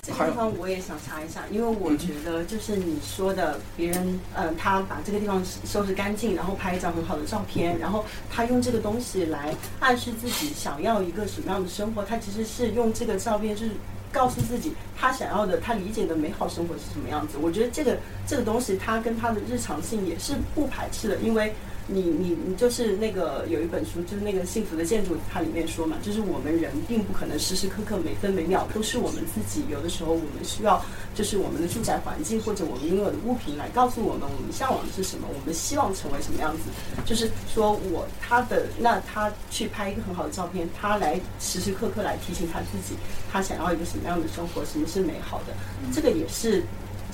这个地方我也想查一下，因为我觉得就是你说的，别人呃，他把这个地方收拾干净，然后拍一张很好的照片，然后他用这个东西来暗示自己想要一个什么样的生活，他其实是用这个照片是告诉自己他想要的、他理解的美好生活是什么样子。我觉得这个这个东西，它跟他的日常性也是不排斥的，因为。你你你就是那个有一本书，就是那个幸福的建筑，它里面说嘛，就是我们人并不可能时时刻刻每分每秒都是我们自己，有的时候我们需要就是我们的住宅环境或者我们拥有的物品来告诉我们我们向往的是什么，我们希望成为什么样子。就是说我他的那他去拍一个很好的照片，他来时时刻刻来提醒他自己，他想要一个什么样的生活，什么是美好的，这个也是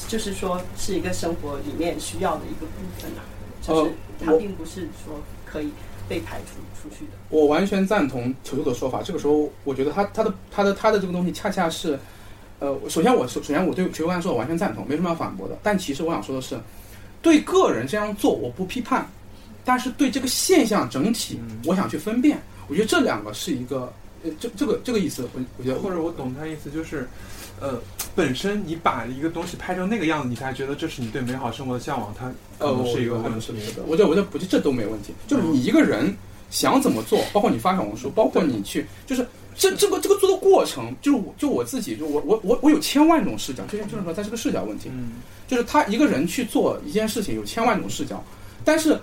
就是说是一个生活里面需要的一个部分呐。就是它并不是说可以被排除出去的。我完全赞同球球的说法。这个时候，我觉得他他的他的他的这个东西，恰恰是，呃，首先我首先我对球球来说，我完全赞同，没什么要反驳的。但其实我想说的是，对个人这样做我不批判，但是对这个现象整体，我想去分辨。我觉得这两个是一个，呃，这这个这个意思，我我觉得或者我懂他意思就是。呃，本身你把一个东西拍成那个样子，你才觉得这是你对美好生活的向往，它可能是一个问题。我觉得，我觉得，我觉得这都没问题。就是你一个人想怎么做，包括你发小红书，包括你去，就是这这个这个做的过程，就是我就我自己，就我我我我有千万种视角，就像就是说，它是个视角问题。嗯，就是他一个人去做一件事情，有千万种视角。但是，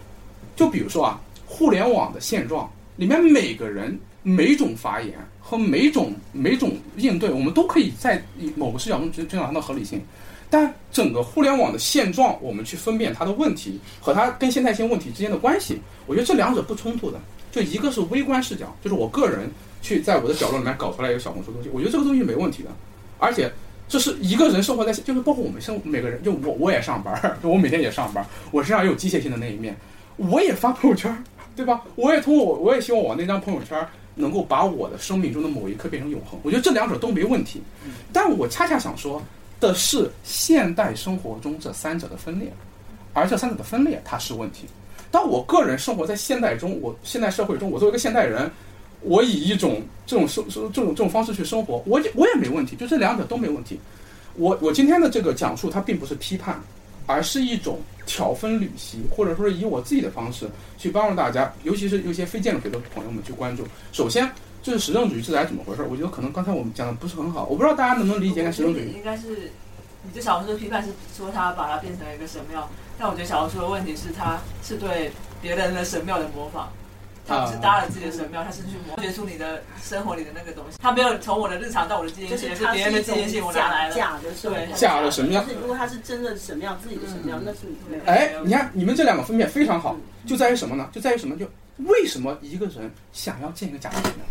就比如说啊，互联网的现状里面，每个人每种发言。和每种每种应对，我们都可以在某个视角中去寻找它的合理性，但整个互联网的现状，我们去分辨它的问题和它跟现代性问题之间的关系，我觉得这两者不冲突的。就一个是微观视角，就是我个人去在我的角落里面搞出来一个小红书东西，我觉得这个东西没问题的。而且这是一个人生活在，就是包括我们生每个人，就我我也上班，就我每天也上班，我身上也有机械性的那一面，我也发朋友圈，对吧？我也通过我，我也希望我那张朋友圈。能够把我的生命中的某一刻变成永恒，我觉得这两者都没问题。但我恰恰想说的是，现代生活中这三者的分裂，而这三者的分裂它是问题。当我个人生活在现代中，我现代社会中，我作为一个现代人，我以一种这种生生这种这种方式去生活，我也我也没问题。就这两者都没问题。我我今天的这个讲述，它并不是批判。而是一种挑分缕析，或者说是以我自己的方式去帮助大家，尤其是有些非建筑学的朋友们去关注。首先，就是实证主义是来怎么回事？我觉得可能刚才我们讲的不是很好，我不知道大家能不能理解实证主义。应该是你对小红书的批判是说它把它变成了一个神庙，但我觉得小红书的问题是它是对别人的神庙的模仿。他不是搭了自己的神庙，他是去磨学出你的生活里的那个东西。他没有从我的日常到我的经验性，是别人的经验性我拿来了。假的，对，假的神庙。是如果他是真的神庙，自己的神庙，那是没有。哎，你看你们这两个分辨非常好，就在于什么呢？就在于什么？就为什么一个人想要建一个假的神庙？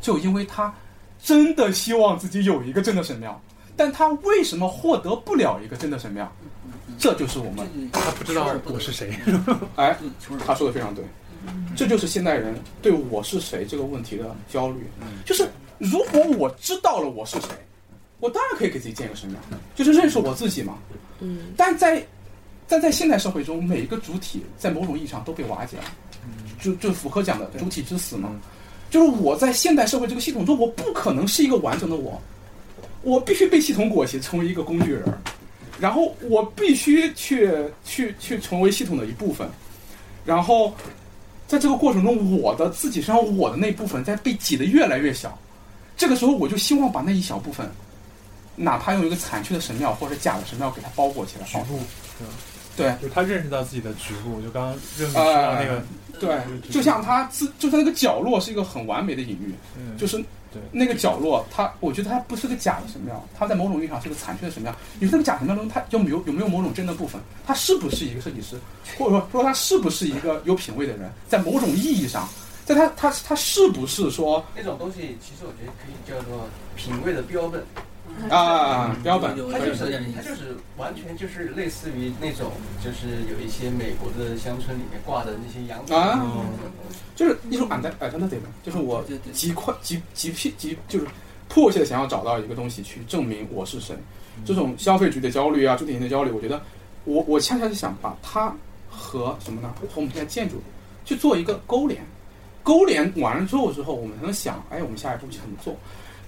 就因为他真的希望自己有一个真的神庙，但他为什么获得不了一个真的神庙？这就是我们他不知道我是谁。哎，他说的非常对。这就是现代人对我是谁这个问题的焦虑，就是如果我知道了我是谁，我当然可以给自己建一个神庙，就是认识我自己嘛。嗯，但在但在现代社会中，每一个主体在某种意义上都被瓦解了，就就符合讲的主体之死嘛。就是我在现代社会这个系统中，我不可能是一个完整的我，我必须被系统裹挟成为一个工具人，然后我必须去去去成为系统的一部分，然后。在这个过程中，我的自己身上我的那部分在被挤得越来越小，这个时候我就希望把那一小部分，哪怕用一个残缺的神庙或者假的神庙给它包裹起来，局部，对就他认识到自己的局部，就刚刚认识到那个，对，就像他自，就像那个角落是一个很完美的隐喻，嗯就是对那个角落，它我觉得它不是个假的神庙，它在某种意义上是个残缺的神庙。你说那个假神庙中，它有没有有没有某种真的部分？他是不是一个设计师，或者说说他是不是一个有品位的人？在某种意义上，在他他他是不是说那种东西，其实我觉得可以叫做品味的标本。啊标本？它就是它就是完全就是类似于那种，就是有一些美国的乡村里面挂的那些洋啊嗯就是一种 and alternative，就是我极快极极僻极就是迫切的想要找到一个东西去证明我是谁。这种消费主义的焦虑啊，主体性的焦虑，我觉得我我恰恰是想把它和什么呢？和我们现在建筑去做一个勾连，勾连完了之后之后，我们才能想，哎，我们下一步去怎么做？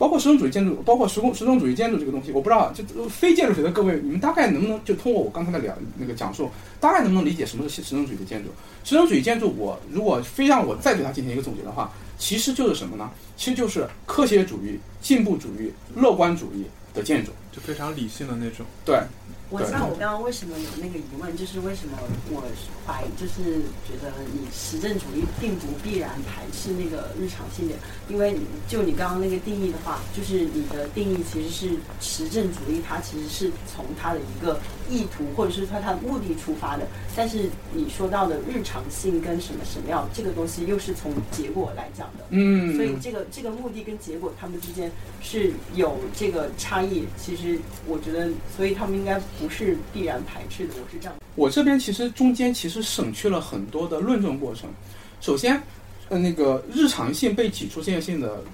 包括实用主义建筑，包括实工实用主义建筑这个东西，我不知道，就非建筑学的各位，你们大概能不能就通过我刚才的聊那个讲述，大概能不能理解什么是实用主义的建筑？实用主义建筑，我如果非让我再对它进行一个总结的话，其实就是什么呢？其实就是科学主义、进步主义、乐观主义的建筑。就非常理性的那种。对，我知道我刚刚为什么有那个疑问，就是为什么我怀疑，就是觉得你实证主义并不必然排斥那个日常性的，因为就你刚刚那个定义的话，就是你的定义其实是实证主义，它其实是从它的一个意图或者是它它的目的出发的，但是你说到的日常性跟什么什么样这个东西又是从结果来讲的，嗯。所以这个这个目的跟结果他们之间是有这个差异。其实我觉得，所以他们应该不是必然排斥的。我是这样。我这边其实中间其实省去了很多的论证过程。首先，呃，那个日常性被挤出现性的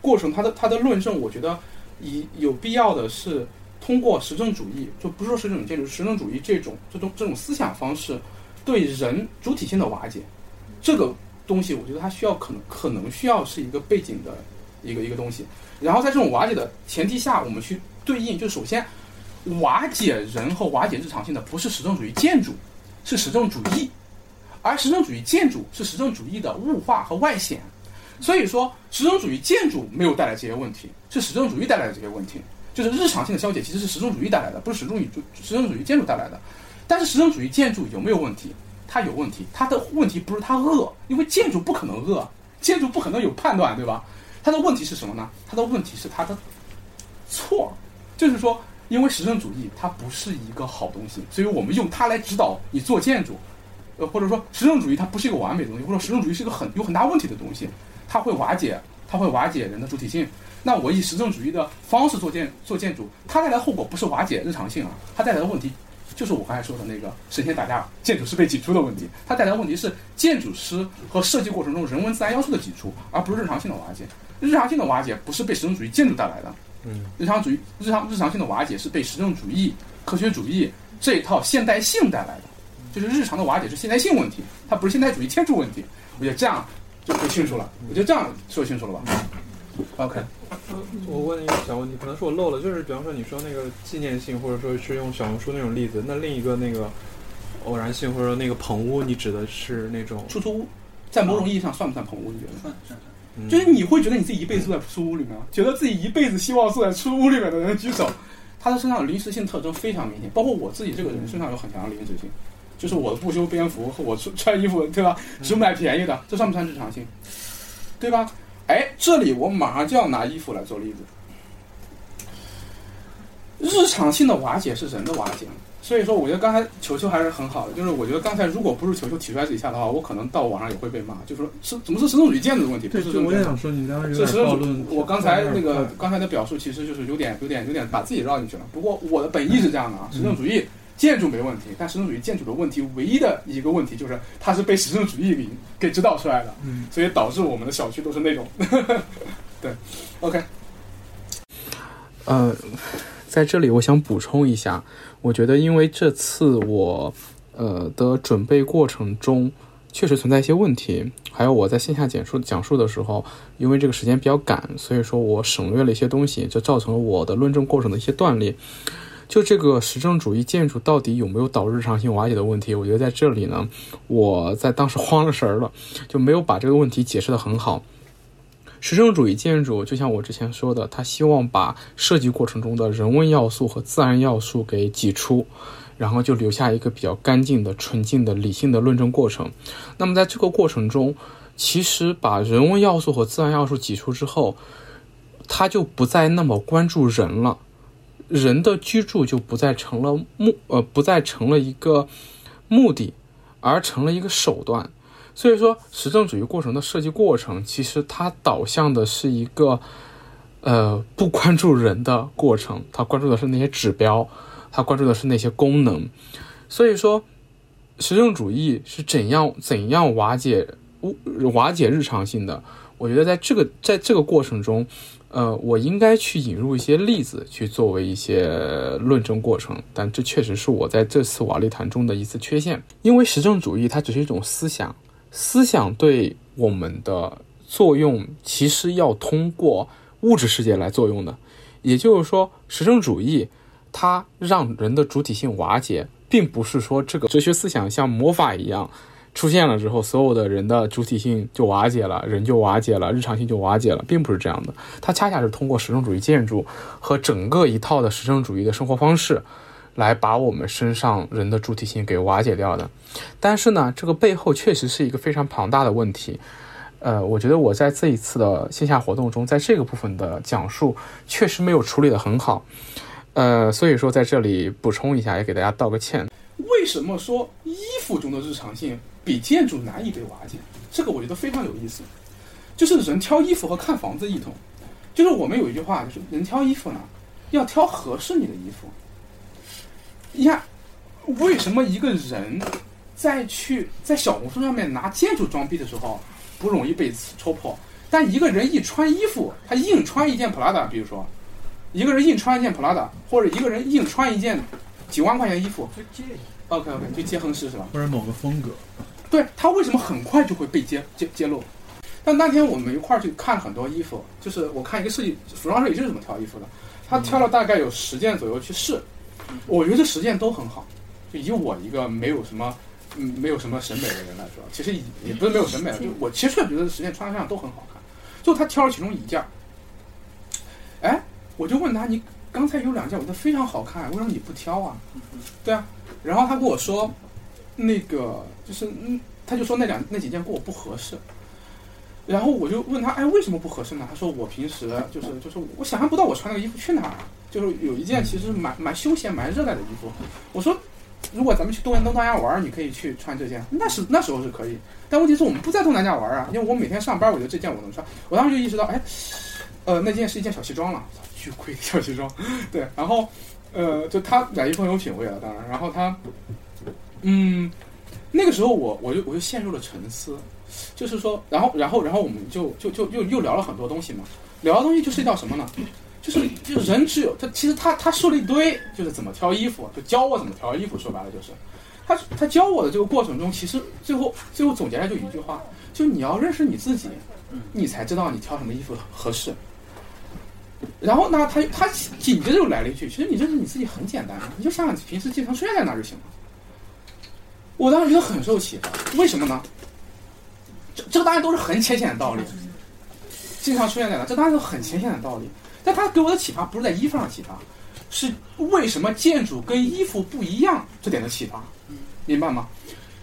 过程，它的它的论证，我觉得以有必要的是通过实证主义，就不是说实证主义建筑，实证主义这种这种这种思想方式对人主体性的瓦解，这个东西，我觉得它需要可能可能需要是一个背景的一个一个东西。然后在这种瓦解的前提下，我们去对应，就首先瓦解人和瓦解日常性的不是实证主义建筑，是实证主义，而实证主义建筑是实证主义的物化和外显。所以说，实证主义建筑没有带来这些问题，是实证主义带来的这些问题。就是日常性的消解其实是实证主义带来的，不是实证主义实证主义建筑带来的。但是实证主义建筑有没有问题？它有问题，它的问题不是它恶，因为建筑不可能恶，建筑不可能有判断，对吧？它的问题是什么呢？它的问题是它的错，就是说，因为实证主义它不是一个好东西，所以我们用它来指导你做建筑，呃，或者说实证主义它不是一个完美的东西，或者说实证主义是一个很有很大问题的东西，它会瓦解，它会瓦解人的主体性。那我以实证主义的方式做建做建筑，它带来的后果不是瓦解日常性啊，它带来的问题就是我刚才说的那个神仙打架，建筑师被挤出的问题。它带来的问题是建筑师和设计过程中人文自然要素的挤出，而不是日常性的瓦解。日常性的瓦解不是被实证主义建筑带来的，嗯，日常主义日常日常性的瓦解是被实证主义、科学主义这一套现代性带来的，就是日常的瓦解是现代性问题，它不是现代主义建筑问题。我觉得这样就说清楚了，我觉得这样说清楚了吧？OK，我问一个小问题，可能是我漏了，就是比方说你说那个纪念性，或者说是用小红书那种例子，那另一个那个偶然性，或者说那个棚屋，你指的是那种出租屋，在某种意义上算不算棚屋？你觉得？算算算。嗯就是你会觉得你自己一辈子住在出租屋里面吗？觉得自己一辈子希望住在出租屋里面的人举手。他的身上的临时性特征非常明显，包括我自己这个人身上有很强的临时性，就是我的不修边幅和我穿穿衣服，对吧？只买便宜的，这算不算日常性？对吧？哎，这里我马上就要拿衣服来做例子。日常性的瓦解是人的瓦解，所以说我觉得刚才球球还是很好的，就是我觉得刚才如果不是球球提出来这一下的话，我可能到网上也会被骂，就是说是怎么是实证主义建筑的问题，不对，是我也想说，你刚才有点暴论。我刚才那个刚才的表述其实就是有点有点有点把自己绕进去了。不过我的本意是这样的啊，实证主义建筑没问题，但实证主义建筑的问题唯一的一个问题就是它是被实证主义给给指导出来的，嗯所以导致我们的小区都是那种。对，OK。呃，在这里我想补充一下，我觉得因为这次我呃的准备过程中确实存在一些问题，还有我在线下讲述讲述的时候，因为这个时间比较赶，所以说我省略了一些东西，就造成了我的论证过程的一些断裂。就这个实证主义建筑到底有没有导致日常性瓦解的问题，我觉得在这里呢，我在当时 慌了神儿了，就没有把这个问题解释得很好。实证主义建筑就像我之前说的，它希望把设计过程中的人文要素和自然要素给挤出，然后就留下一个比较干净的、纯净的、理性的论证过程。那么在这个过程中，其实把人文要素和自然要素挤出之后，他就不再那么关注人了，人的居住就不再成了目呃，不再成了一个目的，而成了一个手段。所以说，实证主义过程的设计过程，其实它导向的是一个呃不关注人的过程，它关注的是那些指标，它关注的是那些功能。所以说，实证主义是怎样怎样瓦解瓦解日常性的？我觉得在这个在这个过程中，呃，我应该去引入一些例子去作为一些论证过程，但这确实是我在这次瓦砾谈中的一次缺陷，因为实证主义它只是一种思想，思想对我们的作用其实要通过物质世界来作用的，也就是说，实证主义它让人的主体性瓦解，并不是说这个哲学思想像魔法一样。出现了之后，所有的人的主体性就瓦解了，人就瓦解了，日常性就瓦解了，并不是这样的。它恰恰是通过实证主义建筑和整个一套的实证主义的生活方式，来把我们身上人的主体性给瓦解掉的。但是呢，这个背后确实是一个非常庞大的问题。呃，我觉得我在这一次的线下活动中，在这个部分的讲述确实没有处理得很好。呃，所以说在这里补充一下，也给大家道个歉。为什么说衣服中的日常性比建筑难以被瓦解？这个我觉得非常有意思。就是人挑衣服和看房子异同。就是我们有一句话，就是人挑衣服呢，要挑合适你的衣服。你看，为什么一个人在去在小红书上面拿建筑装逼的时候不容易被戳破，但一个人一穿衣服，他硬穿一件 Prada，比如说，一个人硬穿一件 Prada，或者一个人硬穿一件几万块钱衣服，就介意。OK OK，就接亨式是吧？或者某个风格，对他为什么很快就会被揭揭揭露？但那天我们一块儿去看很多衣服，就是我看一个设计服装设计师是怎么挑衣服的，他挑了大概有十件左右去试，我觉得这十件都很好。就以我一个没有什么嗯没有什么审美的人来说，其实也不是没有审美，就我其实确实觉得十件穿上都很好看。就他挑了其中一件，哎，我就问他你刚才有两件我觉得非常好看，为什么你不挑啊？对啊，然后他跟我说，那个就是嗯，他就说那两那几件跟我不合适。然后我就问他，哎，为什么不合适呢？他说我平时就是就是我想象不到我穿那个衣服去哪儿，就是有一件其实蛮蛮休闲蛮热带的衣服。我说，如果咱们去东东南亚玩，你可以去穿这件，那是那时候是可以。但问题是我们不在东南亚玩啊，因为我每天上班，我觉得这件我能穿。我当时就意识到，哎，呃，那件是一件小西装了，巨贵的小西装。对，然后呃，就他买衣服很有品位了，当然，然后他，嗯，那个时候我我就我就陷入了沉思，就是说，然后然后然后我们就就就又又聊了很多东西嘛，聊的东西就是叫什么呢？就是就是人只有他其实他他说了一堆，就是怎么挑衣服，就教我怎么挑衣服，说白了就是，他他教我的这个过程中，其实最后最后总结来就一句话，就你要认识你自己，你才知道你挑什么衣服合适。然后呢，他他紧接着又来了一句：“其实你认识你自己很简单，你就想想平时经常出现在哪就行了。”我当时觉得很受启发，为什么呢？这这个当然都是很浅显的道理，经常出现在哪，这当然是很浅显的道理。但他给我的启发不是在衣服上启发，是为什么建筑跟衣服不一样这点的启发，明白吗？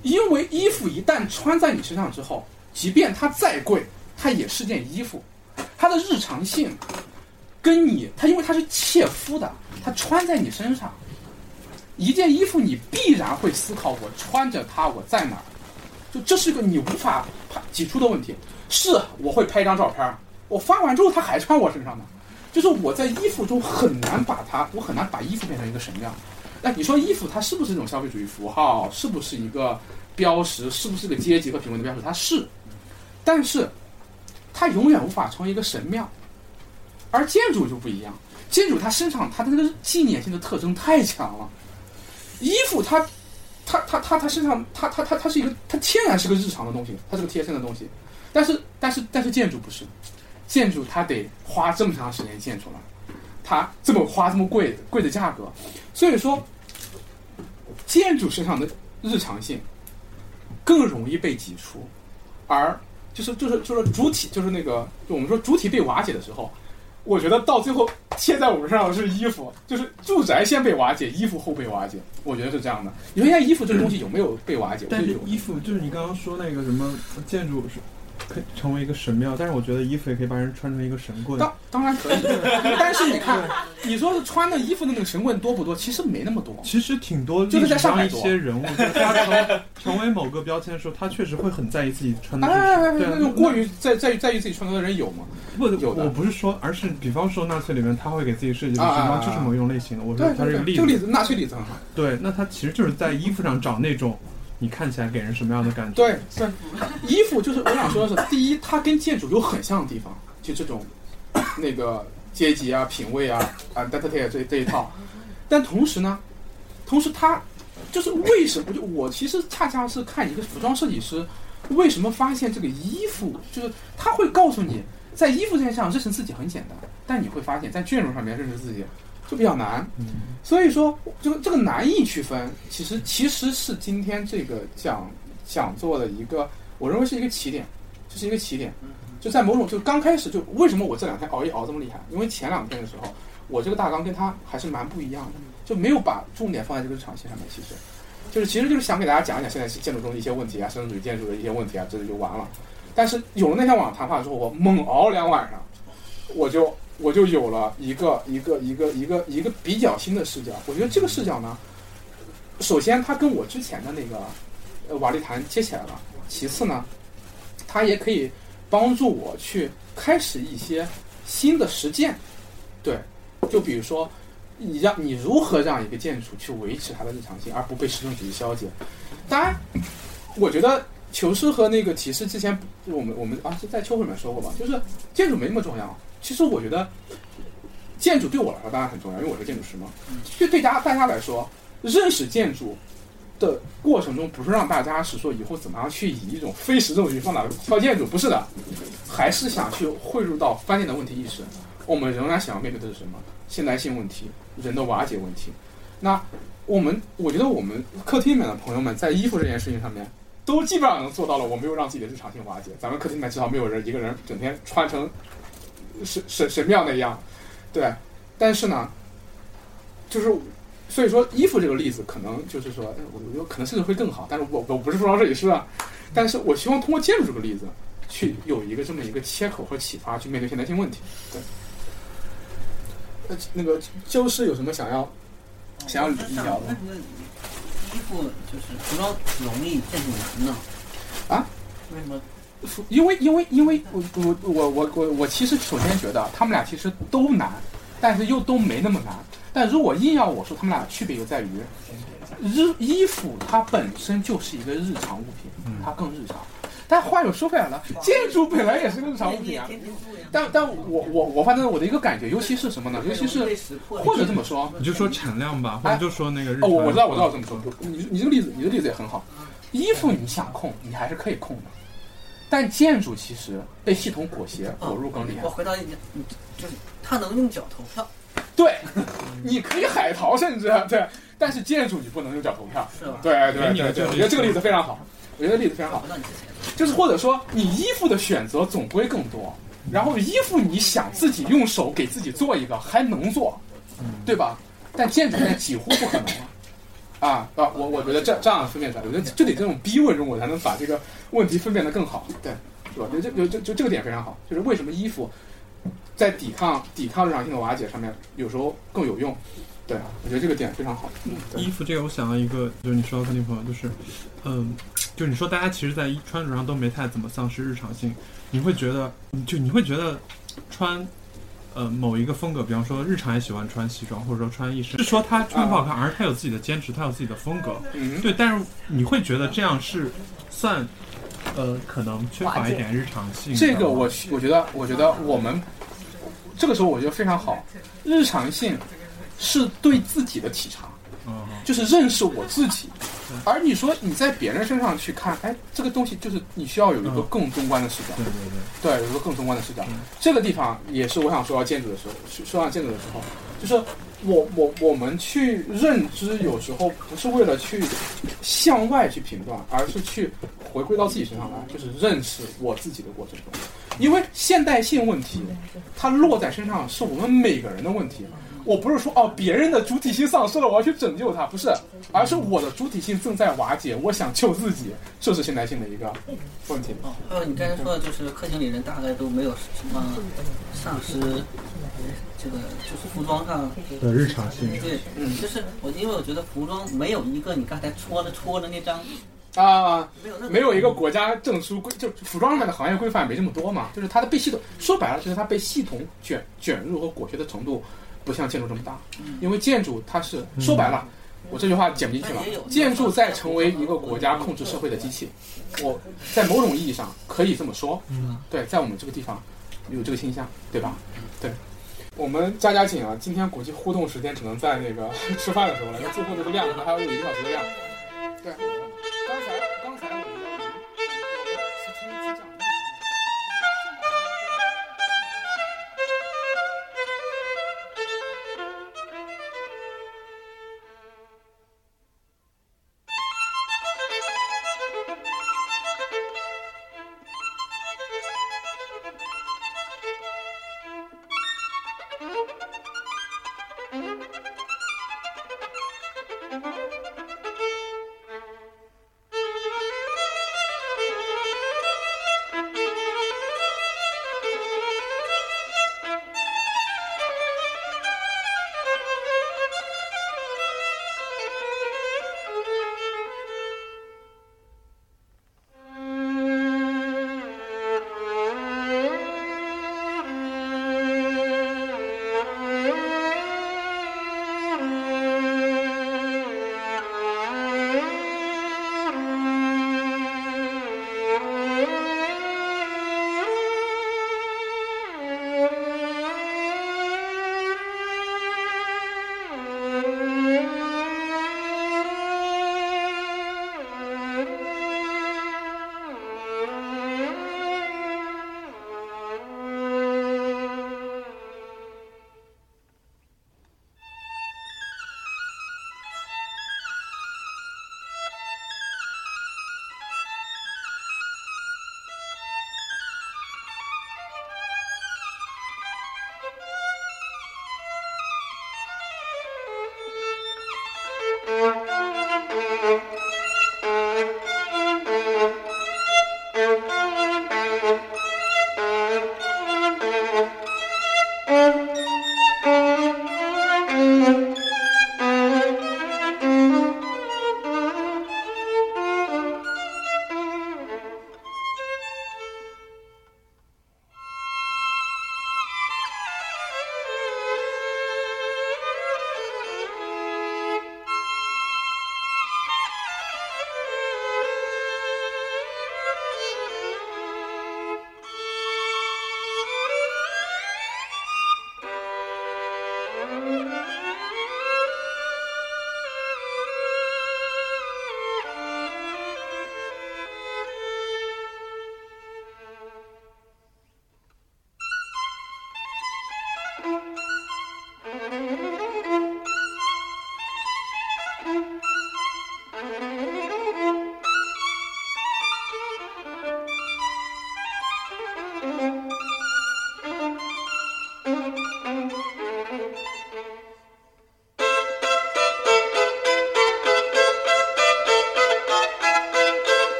因为衣服一旦穿在你身上之后，即便它再贵，它也是件衣服，它的日常性。跟你，它因为它是切肤的，它穿在你身上，一件衣服你必然会思考，我穿着它我在哪儿，就这是个你无法挤出的问题。是，我会拍一张照片，我发完之后它还穿我身上呢，就是我在衣服中很难把它，我很难把衣服变成一个什么样。那你说衣服它是不是一种消费主义符号？是不是一个标识？是不是个阶级和品位的标识？它是，但是它永远无法成为一个神庙。而建筑就不一样，建筑它身上它的那个纪念性的特征太强了。衣服它，它它它它身上它它它它是一个它天然是个日常的东西，它是个贴身的东西。但是但是但是建筑不是，建筑它得花这么长时间建出来，它这么花这么贵贵的价格，所以说建筑身上的日常性更容易被挤出，而就是就是就是主体就是那个我们说主体被瓦解的时候。我觉得到最后贴在我们身上的是衣服，就是住宅先被瓦解，衣服后被瓦解，我觉得是这样的。你说现在衣服这个东西有没有被瓦解？但是衣服就是你刚刚说那个什么建筑是可以成为一个神庙，但是我觉得衣服也可以把人穿成一个神棍。当当然可以，但是你看，你说是穿的衣服的那个神棍多不多？其实没那么多。其实挺多，就是在上海一些人物，就是他成 成为某个标签的时候，他确实会很在意自己穿的是哎，那种过于在在意在意自己穿着的人有吗？不，有我不是说，而是比方说纳粹里面，他会给自己设计的服装就是某一种类型的。我说对，他是个例这个例子，子纳粹例子很好。对，那他其实就是在衣服上找那种你看起来给人什么样的感觉。对对，衣服就是我想说的是，第一，它跟建筑有很像的地方，就这种那个阶级啊、品味啊啊、d a t a 这这一套。但同时呢，同时它就是为什么？就我其实恰恰是看一个服装设计师为什么发现这个衣服，就是他会告诉你，在衣服这件事上认识自己很简单，但你会发现在建筑上面认识自己就比较难。所以说，这个这个难易区分，其实其实是今天这个讲讲座的一个，我认为是一个起点，这是一个起点。就在某种就刚开始就为什么我这两天熬夜熬这么厉害？因为前两天的时候，我这个大纲跟他还是蛮不一样的，就没有把重点放在这个场线上面。其实，就是其实就是想给大家讲一讲现在建筑中的一些问题啊，生产主义建筑的一些问题啊，这就完了。但是有了那天晚上谈话之后，我猛熬两晚上，我就我就有了一个一个一个一个一个比较新的视角。我觉得这个视角呢，首先它跟我之前的那个呃瓦砾谈接起来了，其次呢，它也可以帮助我去开始一些新的实践。对，就比如说你让你如何让一个建筑去维持它的日常性，而不被实用主义消解。当然，我觉得求是和那个提示之前我们我们啊是在秋会里面说过吧，就是建筑没那么重要。其实我觉得建筑对我来说当然很重要，因为我是建筑师嘛。就对大家大家来说，认识建筑的过程中，不是让大家是说以后怎么样去以一种非实用主义方法挑建筑，不是的，还是想去汇入到翻建的问题意识。我们仍然想要面对的是什么？现代性问题，人的瓦解问题。那我们，我觉得我们客厅里面的朋友们在衣服这件事情上面，都基本上能做到了。我没有让自己的日常性瓦解。咱们客厅里面至少没有人一个人整天穿成神神神庙那样，对。但是呢，就是所以说衣服这个例子，可能就是说，哎我我觉得可能甚至会更好。但是我我不是服装设计师啊，但是我希望通过建筑这个例子，去有一个这么一个切口和启发，去面对现代性问题。对。呃，那个就是有什么想要想要聊的？那个衣服就是服装容易，建筑难呢？啊？为什么？因为因为因为我我我我我我其实首先觉得他们俩其实都难，但是又都没那么难。但如果硬要我说他们俩区别就在于，日衣服它本身就是一个日常物品，它更日常。但话又说回来了，建筑本来也是个日常物品啊。但但我我我反正我的一个感觉，尤其是什么呢？尤其是或者这么说，你就说产量吧，或者就说那个日哦，我我知道我知道常这么说。你你这个例子，你这个例子也很好。衣服你想控，你还是可以控的。但建筑其实被系统裹挟裹入更厉害我。回答一点，你就是他能用脚投票，对，你可以海淘，甚至对，但是建筑你不能用脚投票。是吧？对对对对，我觉得这个例子非常好，我觉得例子非常好。那你之前就是或者说你衣服的选择总归更多，然后衣服你想自己用手给自己做一个还能做，对吧？但建筑现在几乎不可能了。啊啊！我我觉得这这样分辨出来，我觉得就得这种逼问中，我才能把这个问题分辨得更好，对，是吧？就就就就这个点非常好，就是为什么衣服在抵抗抵抗日常性的瓦解上面有时候更有用，对，我觉得这个点非常好。嗯，衣服这个，我想到一个，就是你说到客厅朋友，就是，嗯，就你说大家其实，在衣穿着上都没太怎么丧失日常性，你会觉得，就你会觉得穿，呃，某一个风格，比方说日常也喜欢穿西装，或者说穿一身，是说他穿不好看，而是他有自己的坚持，他有自己的风格，嗯，对，但是你会觉得这样是算，呃，可能缺乏一点日常性。这个我我觉得，我觉得我们这个时候我觉得非常好，日常性是对自己的体察，嗯，就是认识我自己。而你说你在别人身上去看，哎，这个东西就是你需要有一个更中观的视角，对对对，对，有一个更中观的视角。这个地方也是我想说到建筑的时候，说说到建筑的时候，就是我我我们去认知，有时候不是为了去向外去评断，而是去回归到自己身上来，就是认识我自己的过程中。因为现代性问题，它落在身上是我们每个人的问题。我不是说哦，别人的主体性丧失了，我要去拯救他，不是，而是我的主体性正在瓦解，我想救自己，这是现代性的一个问题。哦，还有你刚才说的，就是客厅里人大概都没有什么丧失，这个就是服装上的日常性。对，嗯，就是我因为我觉得服装没有一个你刚才戳的戳的那张。啊，没有一个国家证书规，就服装上面的行业规范没这么多嘛，就是它的被系统说白了，就是它被系统卷卷入和裹挟的程度。不像建筑这么大，因为建筑它是说白了，我这句话剪不进去了。建筑在成为一个国家控制社会的机器，我在某种意义上可以这么说。对，在我们这个地方有这个倾向，对吧？对，我们加加紧啊，今天估计互动时间只能在那个 吃饭的时候了，那最后这个量可能还要有一个小时的量。对，刚才